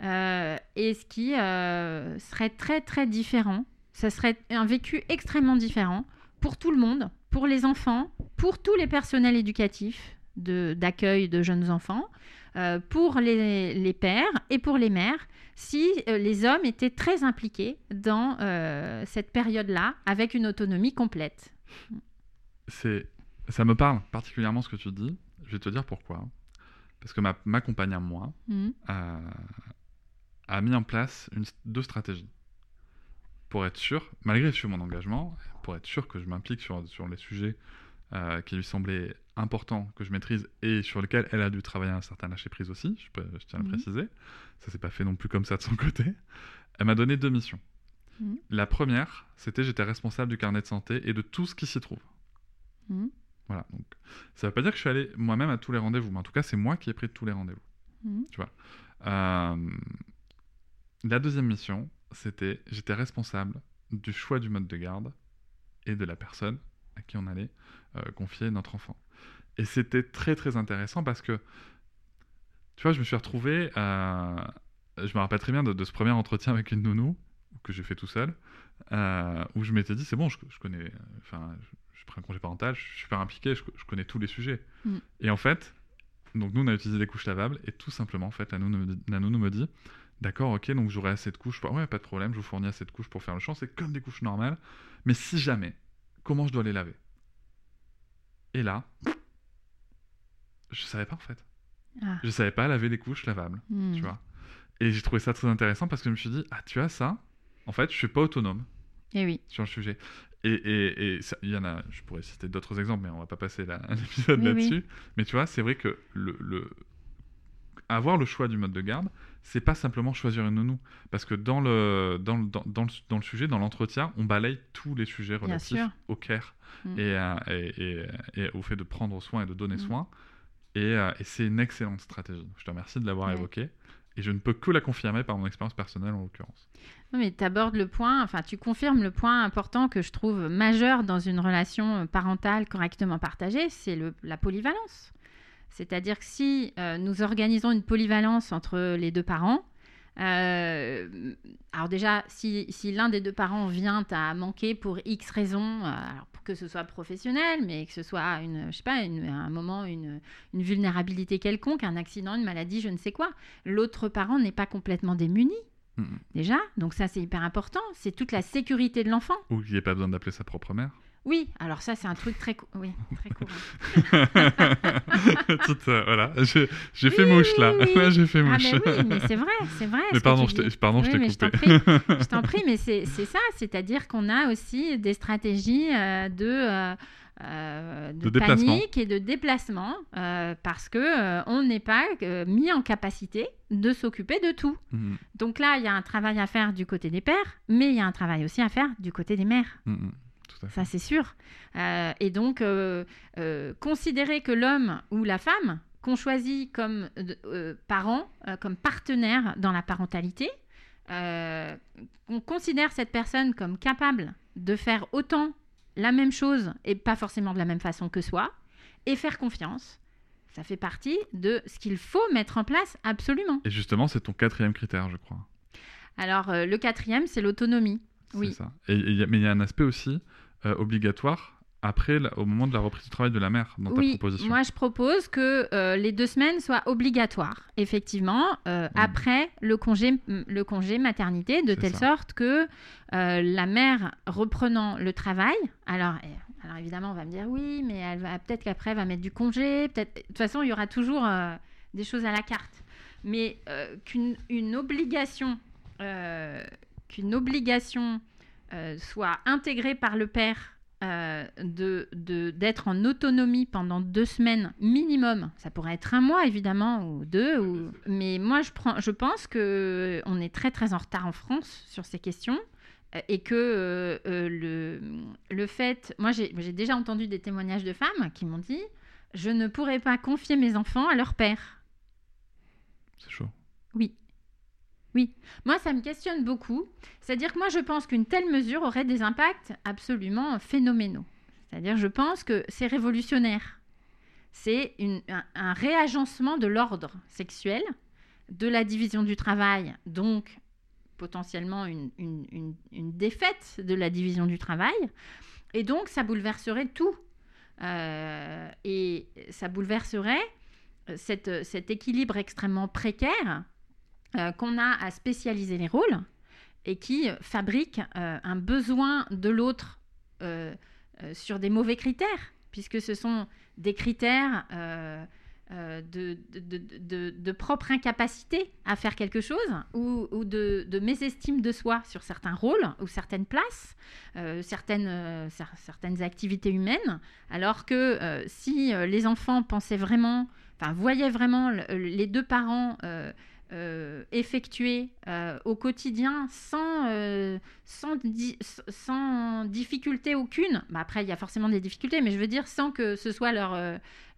et ce qui serait très très différent. Ça serait un vécu extrêmement différent pour tout le monde, pour les enfants, pour tous les personnels éducatifs d'accueil de, jeunes enfants, euh, pour les, les pères et pour les mères, si euh, les hommes étaient très impliqués dans euh, cette période-là, avec une autonomie complète. C'est, ça me parle particulièrement ce que tu dis. Je vais te dire pourquoi. Parce que ma, ma compagne à moi Mhm. a, a mis en place une, deux stratégies. Pour être sûr, malgré sur mon engagement, pour être sûr que je m'implique sur, sur les sujets euh, qui lui semblaient importants, que je maîtrise et sur lesquels elle a dû travailler un certain lâcher-prise aussi, je, peux- je tiens à le Mhm. préciser. Ça s'est pas fait non plus comme ça de son côté. Elle m'a donné deux missions. Mhm. La première, c'était j'étais responsable du carnet de santé et de tout ce qui s'y trouve. Mhm. Voilà, donc ça veut pas dire que je suis allé moi-même à tous les rendez-vous, mais en tout cas, c'est moi qui ai pris tous les rendez-vous. Mhm. Tu vois. Euh, La deuxième mission, c'était j'étais responsable du choix du mode de garde et de la personne à qui on allait euh, confier notre enfant. Et c'était très très intéressant parce que, tu vois, je me suis retrouvé, euh, je me rappelle très bien de, de ce premier entretien avec une nounou que j'ai fait tout seul, euh, où je m'étais dit c'est bon, je, je connais, enfin, je, je prends un congé parental, je suis super impliqué, je, je connais tous les sujets. Mm. Et en fait, donc nous on a utilisé des couches lavables et tout simplement en fait la nounou la nounou me dit d'accord ok donc j'aurai assez de couches, ouais pas de problème, je vous fournis assez de couches pour faire le champ, c'est comme des couches normales, mais si jamais, comment je dois les laver? Et là, je savais pas en fait. Ah. Je savais pas laver les couches lavables, Mhm. tu vois. Et j'ai trouvé ça très intéressant parce que je me suis dit, ah, tu as ça? En fait, je suis pas autonome Et oui. sur le sujet. Et et- et ça- il y en a, je pourrais citer d'autres exemples, mais on va pas passer la- un épisode Oui, oui. là-dessus. Mais tu vois, c'est vrai que le, le- avoir le choix du mode de garde, c'est pas simplement choisir une nounou. Parce que dans le, dans, le- dans, dans le, dans le sujet, dans l'entretien, on balaye tous les sujets relatifs au care Mm. et, à- et, et- et au fait de prendre soin et de donner Mm. soin. Et, euh, et c'est une excellente stratégie. Je te remercie de l'avoir Ouais. évoqué. Et je ne peux que la confirmer par mon expérience personnelle en l'occurrence. Non, mais tu abordes le point, enfin, tu confirmes le point important que je trouve majeur dans une relation euh, parentale correctement partagée, c'est la polyvalence. C'est-à-dire que si euh, nous organisons une polyvalence entre les deux parents, euh, alors déjà, si, si l'un des deux parents vient à manquer pour X raisons, euh, alors pour que ce soit professionnel, mais que ce soit une, je sais pas, une- un moment, une, une vulnérabilité quelconque, un accident, une maladie, je ne sais quoi, l'autre parent n'est pas complètement démuni déjà. Donc ça, c'est hyper important. C'est toute la sécurité de l'enfant. Ou qu'il n'y ait pas besoin d'appeler sa propre mère. Oui, alors ça, c'est un truc très, cou- oui, très courant. Toute, euh, voilà, j'ai fait mouche là. oui. Là, j'ai fait Ah mouche. mais oui, mais c'est vrai, c'est vrai. Mais ce pardon, je t'ai pardon, je t'ai mais je t'en coupé. prie. Je t'en prie, mais c'est ça, c'est-à-dire qu'on a aussi des stratégies euh, de, euh, de, De déplacement. panique et de déplacement euh, parce que euh, on n'est pas mis en capacité de s'occuper de tout. Mm, Donc là, il y a un travail à faire du côté des pères, mais il y a un travail aussi à faire du côté des mères. mm, Ça, c'est sûr. Euh, et donc, euh, euh, considérer que l'homme ou la femme qu'on choisit comme parent, comme partenaire dans la parentalité, on considère cette personne comme capable de faire autant la même chose et pas forcément de la même façon que soi, et faire confiance. Ça fait partie de ce qu'il faut mettre en place absolument. Et justement, c'est ton quatrième critère, je crois. Alors, euh, le quatrième, c'est l'autonomie. Oui. ça. Et, mais il y a un aspect aussi euh, obligatoire après, au moment de la reprise du travail de la mère, dans ta proposition. moi je propose que euh, les deux semaines soient obligatoires, effectivement, euh, après le congé, le congé maternité, de telle ça. sorte que euh, la mère reprenant le travail, alors, eh, alors évidemment on va me dire oui, mais elle va peut-être qu'après elle va mettre du congé, peut-être. De toute façon il y aura toujours des choses à la carte, mais qu'une une obligation, qu'une obligation euh, soit intégrée par le père euh, de, d'être en autonomie pendant deux semaines minimum. Ça pourrait être un mois, évidemment, ou deux. Ou... Mais moi, je, prends, je pense que on est très, très en retard en France sur ces questions. euh, Et que euh, euh, le, le fait... Moi, j'ai, j'ai déjà entendu des témoignages de femmes qui m'ont dit « Je ne pourrais pas confier mes enfants à leur père ». C'est chaud. Oui. Oui. Moi, ça me questionne beaucoup. C'est-à-dire que moi, je pense qu'une telle mesure aurait des impacts absolument phénoménaux. C'est-à-dire, je pense que c'est révolutionnaire. C'est un, réagencement de l'ordre sexuel, de la division du travail, donc potentiellement une, défaite de la division du travail. Et donc, ça bouleverserait tout. Euh, et ça bouleverserait cette- cet équilibre extrêmement précaire euh, qu'on a à spécialiser les rôles et qui fabrique euh, un besoin de l'autre euh, sur des mauvais critères, puisque ce sont des critères de, de, de- propre incapacité à faire quelque chose ou, ou de, mésestime de soi sur certains rôles ou certaines places, certaines, cer- certaines activités humaines, alors que si les enfants pensaient vraiment, enfin voyaient vraiment le- les deux parents euh, effectuer euh, au quotidien sans, euh, sans, di- sans difficulté aucune. Bah, après, il y a forcément des difficultés, mais je veux dire sans que ce soit leur,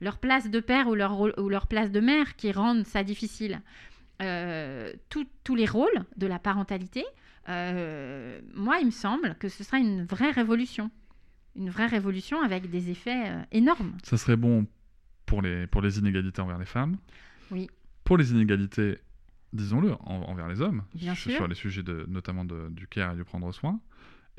leur place de père ou leur, ou leur place de mère qui rendent ça difficile. Euh, tout- tous les rôles de la parentalité, euh, moi, il me semble que ce sera une vraie révolution. Une vraie révolution avec des effets euh, énormes. Ça serait bon pour les, pour les inégalités envers les femmes. Oui. Pour les inégalités, disons-le, en- envers les hommes. Bien sur, sûr. les sujets de, notamment de- du care et du prendre soin.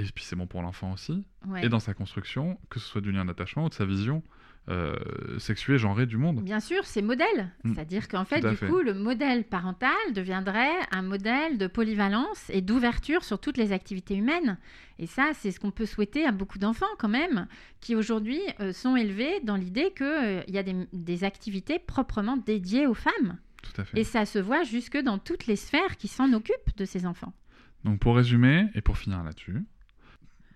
Et puis c'est bon pour l'enfant aussi. Ouais. Et dans sa construction, que ce soit du lien d'attachement ou de sa vision euh, sexuée, genrée du monde. Bien sûr, c'est modèle. Mm. C'est-à-dire qu'en fait, à du fait. coup, le modèle parental deviendrait un modèle de polyvalence et d'ouverture sur toutes les activités humaines. Et ça, c'est ce qu'on peut souhaiter à beaucoup d'enfants quand même, qui aujourd'hui euh, sont élevés dans l'idée qu'il y a des, des activités proprement dédiées aux femmes. Tout à fait. Et ça se voit jusque dans toutes les sphères qui s'en occupent de ces enfants. Donc pour résumer, et pour finir là-dessus,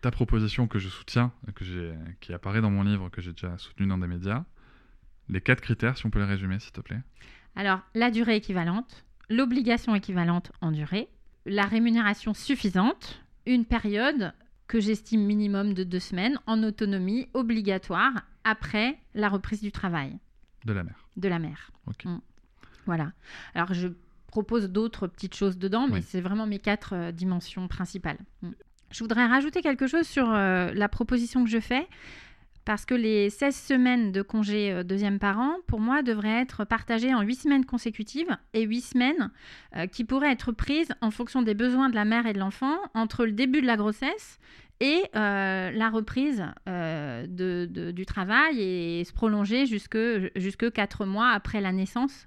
ta proposition que je soutiens, que j'ai, qui apparaît dans mon livre, que j'ai déjà soutenu dans des médias, les quatre critères, si on peut les résumer, s'il te plaît. Alors, la durée équivalente, l'obligation équivalente en durée, la rémunération suffisante, une période que j'estime minimum de deux semaines en autonomie obligatoire après la reprise du travail De la mère. de la mère. Ok. Mm. Voilà. Alors, je propose d'autres petites choses dedans, mais Oui. c'est vraiment mes quatre euh, dimensions principales. Mm. Je voudrais rajouter quelque chose sur euh, la proposition que je fais, parce que les 16 semaines de congé euh, deuxième parent, pour moi, devraient être partagées en 8 semaines consécutives et 8 semaines qui pourraient être prises en fonction des besoins de la mère et de l'enfant entre le début de la grossesse et euh, la reprise euh, de- de- du travail et se prolonger jusque, jusque 4 mois après la naissance,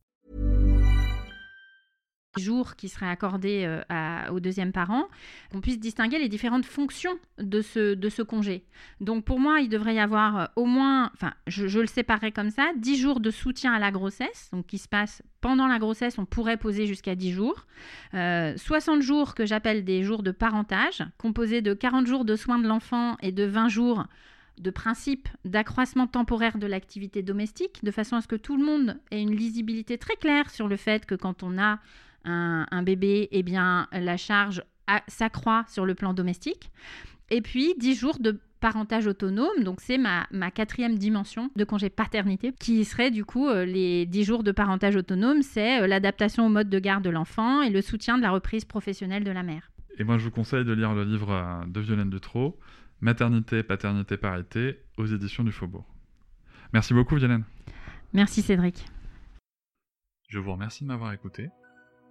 Jours qui seraient accordés euh, à- au deuxième parent, qu'on puisse distinguer les différentes fonctions de ce, de ce congé. Donc pour moi, il devrait y avoir euh, au moins, enfin je, le séparerais comme ça, 10 jours de soutien à la grossesse, donc qui se passe pendant la grossesse, on pourrait poser jusqu'à 10 jours. Euh, 60 jours que j'appelle des jours de parentage, composés de 40 jours de soins de l'enfant et de 20 jours de principe d'accroissement temporaire de l'activité domestique, de façon à ce que tout le monde ait une lisibilité très claire sur le fait que quand on a un, un bébé, eh bien, la charge s'accroît sur le plan domestique. Et puis, 10 jours de parentage autonome, donc c'est ma, ma quatrième dimension de congé paternité, qui serait du coup euh, les 10 jours de parentage autonome, c'est euh, l'adaptation au mode de garde de l'enfant et le soutien de la reprise professionnelle de la mère. Et moi, je vous conseille de lire le livre euh, de Violaine Dutro, Maternité, paternité, parité, aux éditions du Faubourg. Merci beaucoup, Violaine. Merci Cédric. Je vous remercie de m'avoir écouté.